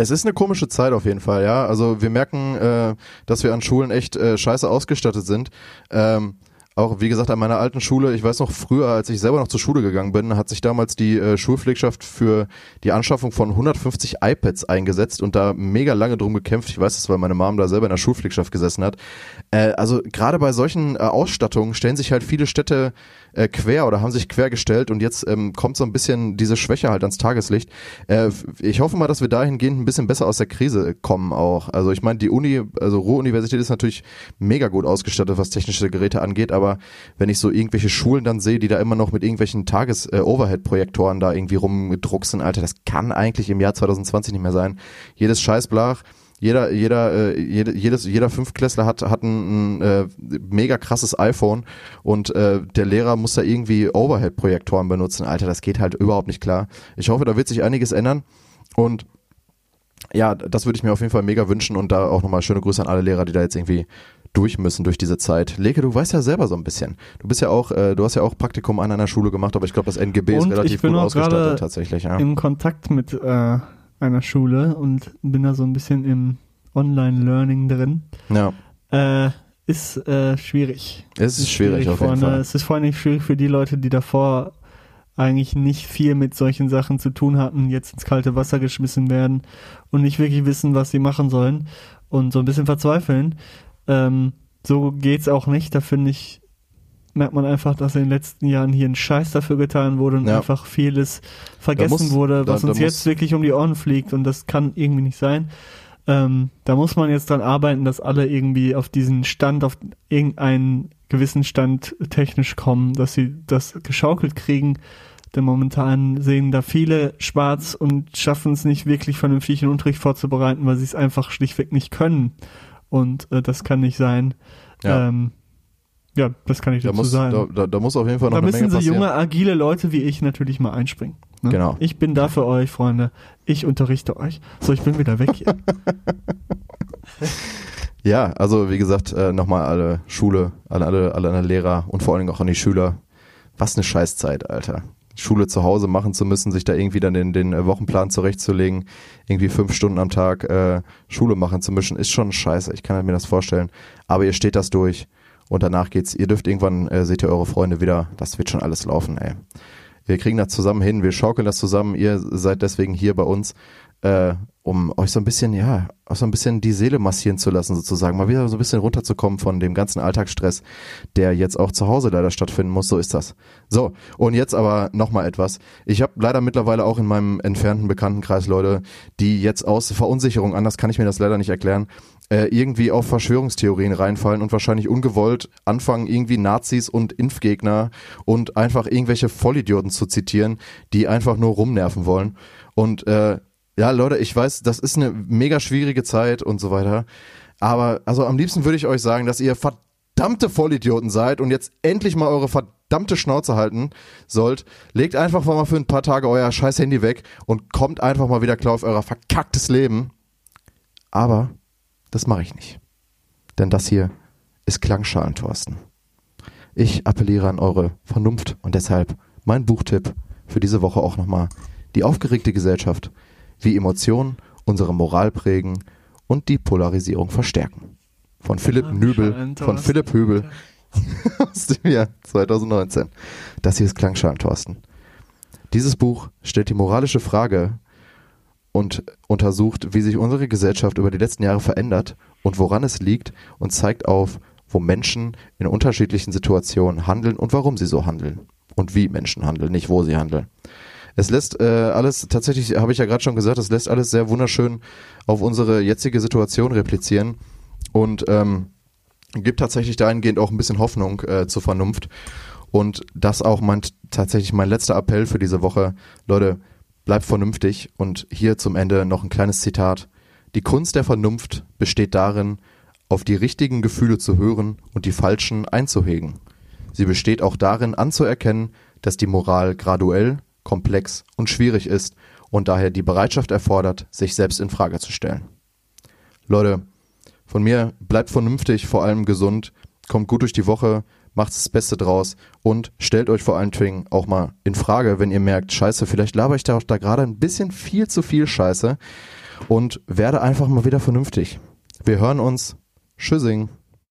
Speaker 6: es ist eine komische Zeit auf jeden Fall, ja. Also wir merken, äh, dass wir an Schulen echt äh, scheiße ausgestattet sind. Ähm, auch wie gesagt an meiner alten Schule, ich weiß noch früher, als ich selber noch zur Schule gegangen bin, hat sich damals die äh, Schulpflegschaft für die Anschaffung von 150 iPads eingesetzt und da mega lange drum gekämpft. Ich weiß es, weil meine Mom da selber in der Schulpflegschaft gesessen hat. Äh, also gerade bei solchen äh, Ausstattungen stellen sich halt viele Städte äh, quer oder haben sich quer gestellt und jetzt ähm, kommt so ein bisschen diese Schwäche halt ans Tageslicht. Äh, ich hoffe mal, dass wir dahingehend ein bisschen besser aus der Krise kommen auch. Also ich meine, die Uni, also Ruhr-Universität ist natürlich mega gut ausgestattet, was technische Geräte angeht, aber wenn ich so irgendwelche Schulen dann sehe, die da immer noch mit irgendwelchen Tages-Overhead-Projektoren da irgendwie rumdrucksen, Alter, das kann eigentlich im Jahr 2020 nicht mehr sein. Jedes Scheißblach jeder, jeder, äh, jede, jedes, jeder Fünftklässler hat, hat ein, äh, mega krasses iPhone und äh, der Lehrer muss da irgendwie Overhead-Projektoren benutzen. Alter, das geht halt überhaupt nicht klar. Ich hoffe, da wird sich einiges ändern und ja, das würde ich mir auf jeden Fall mega wünschen und da auch nochmal schöne Grüße an alle Lehrer, die da jetzt irgendwie durch müssen durch diese Zeit. Leke, du weißt ja selber so ein bisschen. Du bist ja auch, äh, du hast ja auch Praktikum an einer Schule gemacht, aber ich glaube, das NGB ist
Speaker 5: Und
Speaker 6: relativ
Speaker 5: ich bin
Speaker 6: gut
Speaker 5: auch
Speaker 6: ausgestattet
Speaker 5: gerade
Speaker 6: tatsächlich. Ja.
Speaker 5: im Kontakt mit äh, einer Schule und bin da so ein bisschen im Online-Learning drin.
Speaker 6: ja.
Speaker 5: Äh, ist äh, schwierig.
Speaker 6: Es ist schwierig auf jeden. Fall.
Speaker 5: Es ist vor allem schwierig für die Leute, die davor eigentlich nicht viel mit solchen Sachen zu tun hatten, jetzt ins kalte Wasser geschmissen werden und nicht wirklich wissen, was sie machen sollen und so ein bisschen verzweifeln. Ähm, so geht's auch nicht. Da finde ich, merkt man einfach, dass in den letzten Jahren hier ein Scheiß dafür getan wurde und
Speaker 6: Ja.
Speaker 5: einfach vieles vergessen
Speaker 6: muss-
Speaker 5: wurde,
Speaker 6: da-
Speaker 5: was
Speaker 6: da
Speaker 5: uns
Speaker 6: muss-
Speaker 5: jetzt wirklich um die Ohren fliegt und das kann irgendwie nicht sein. Ähm, da muss man jetzt dran arbeiten, dass alle irgendwie auf diesen Stand, auf irgendeinen gewissen Stand technisch kommen, dass sie das geschaukelt kriegen. Denn momentan sehen da viele schwarz und schaffen es nicht wirklich vernünftig den Unterricht vorzubereiten, weil sie es einfach schlichtweg nicht können. Und äh, das kann nicht sein.
Speaker 6: Ja.
Speaker 5: Ähm, ja, das kann ich
Speaker 6: Da
Speaker 5: dazu
Speaker 6: muss,
Speaker 5: sagen.
Speaker 6: da, da, da muss auf jeden Fall noch
Speaker 5: Da
Speaker 6: eine
Speaker 5: müssen
Speaker 6: Menge
Speaker 5: so
Speaker 6: passieren.
Speaker 5: junge, agile Leute wie ich natürlich mal einspringen. Ne?
Speaker 6: Genau.
Speaker 5: Ich bin da für euch, Freunde. Ich unterrichte euch. So, ich bin wieder weg hier.
Speaker 6: Ja, also wie gesagt, äh, nochmal alle Schule, alle, alle, alle Lehrer und vor allen Dingen auch an die Schüler. Was eine Scheißzeit, Alter. Schule zu Hause machen zu müssen, sich da irgendwie dann den, den äh, Wochenplan zurechtzulegen, irgendwie fünf Stunden am Tag äh, Schule machen zu müssen, ist schon scheiße. Ich kann mir das vorstellen. Aber ihr steht das durch und danach geht's. Ihr dürft irgendwann, äh, seht ihr eure Freunde wieder. Das wird schon alles laufen, ey. Wir kriegen das zusammen hin, wir schaukeln das zusammen. Ihr seid deswegen hier bei uns, äh, um euch so ein bisschen, ja, auch so ein bisschen die Seele massieren zu lassen, sozusagen. Mal wieder so ein bisschen runterzukommen von dem ganzen Alltagsstress, der jetzt auch zu Hause leider stattfinden muss. So ist das. So, und jetzt aber nochmal etwas. Ich habe leider mittlerweile auch in meinem entfernten Bekanntenkreis Leute, die jetzt aus Verunsicherung, anders kann ich mir das leider nicht erklären, äh, irgendwie auf Verschwörungstheorien reinfallen und wahrscheinlich ungewollt anfangen, irgendwie Nazis und Impfgegner und einfach irgendwelche Vollidioten zu zitieren, die einfach nur rumnerven wollen. Und äh, ja, Leute, ich weiß, das ist eine mega schwierige Zeit und so weiter. Aber also am liebsten würde ich euch sagen, dass ihr verdammte Vollidioten seid und jetzt endlich mal eure verdammte Schnauze halten sollt. Legt einfach mal für ein paar Tage euer scheiß Handy weg und kommt einfach mal wieder klar auf euer verkacktes Leben. Aber das mache ich nicht. Denn das hier ist Klangschalen, Thorsten. Ich appelliere an eure Vernunft und deshalb mein Buchtipp für diese Woche auch nochmal. Die aufgeregte Gesellschaft, wie Emotionen unsere Moral prägen und die Polarisierung verstärken. Von Philipp Nübel, von. Philipp Höbel aus dem Jahr 2019. Das hier ist Klangschalen, Thorsten. Dieses Buch stellt die moralische Frage und untersucht, wie sich unsere Gesellschaft über die letzten Jahre verändert und woran es liegt und zeigt auf, wo Menschen in unterschiedlichen Situationen handeln und warum sie so handeln. Und wie Menschen handeln, nicht wo sie handeln. Es lässt äh, alles, tatsächlich habe ich ja gerade schon gesagt, es lässt alles sehr wunderschön auf unsere jetzige Situation replizieren und ähm, gibt tatsächlich dahingehend auch ein bisschen Hoffnung äh, zur Vernunft. Und das auch mein, tatsächlich mein letzter Appell für diese Woche. Leute, bleibt vernünftig. Und hier zum Ende noch ein kleines Zitat. Die Kunst der Vernunft besteht darin, auf die richtigen Gefühle zu hören und die falschen einzuhegen. Sie besteht auch darin, anzuerkennen, dass die Moral graduell, komplex und schwierig ist und daher die Bereitschaft erfordert, sich selbst in Frage zu stellen. Leute, von mir bleibt vernünftig, vor allem gesund, kommt gut durch die Woche, macht das Beste draus und stellt euch vor allen Dingen auch mal in Frage, wenn ihr merkt, scheiße, vielleicht laber ich da, da gerade ein bisschen viel zu viel Scheiße und werde einfach mal wieder vernünftig. Wir hören uns. Tschüssing.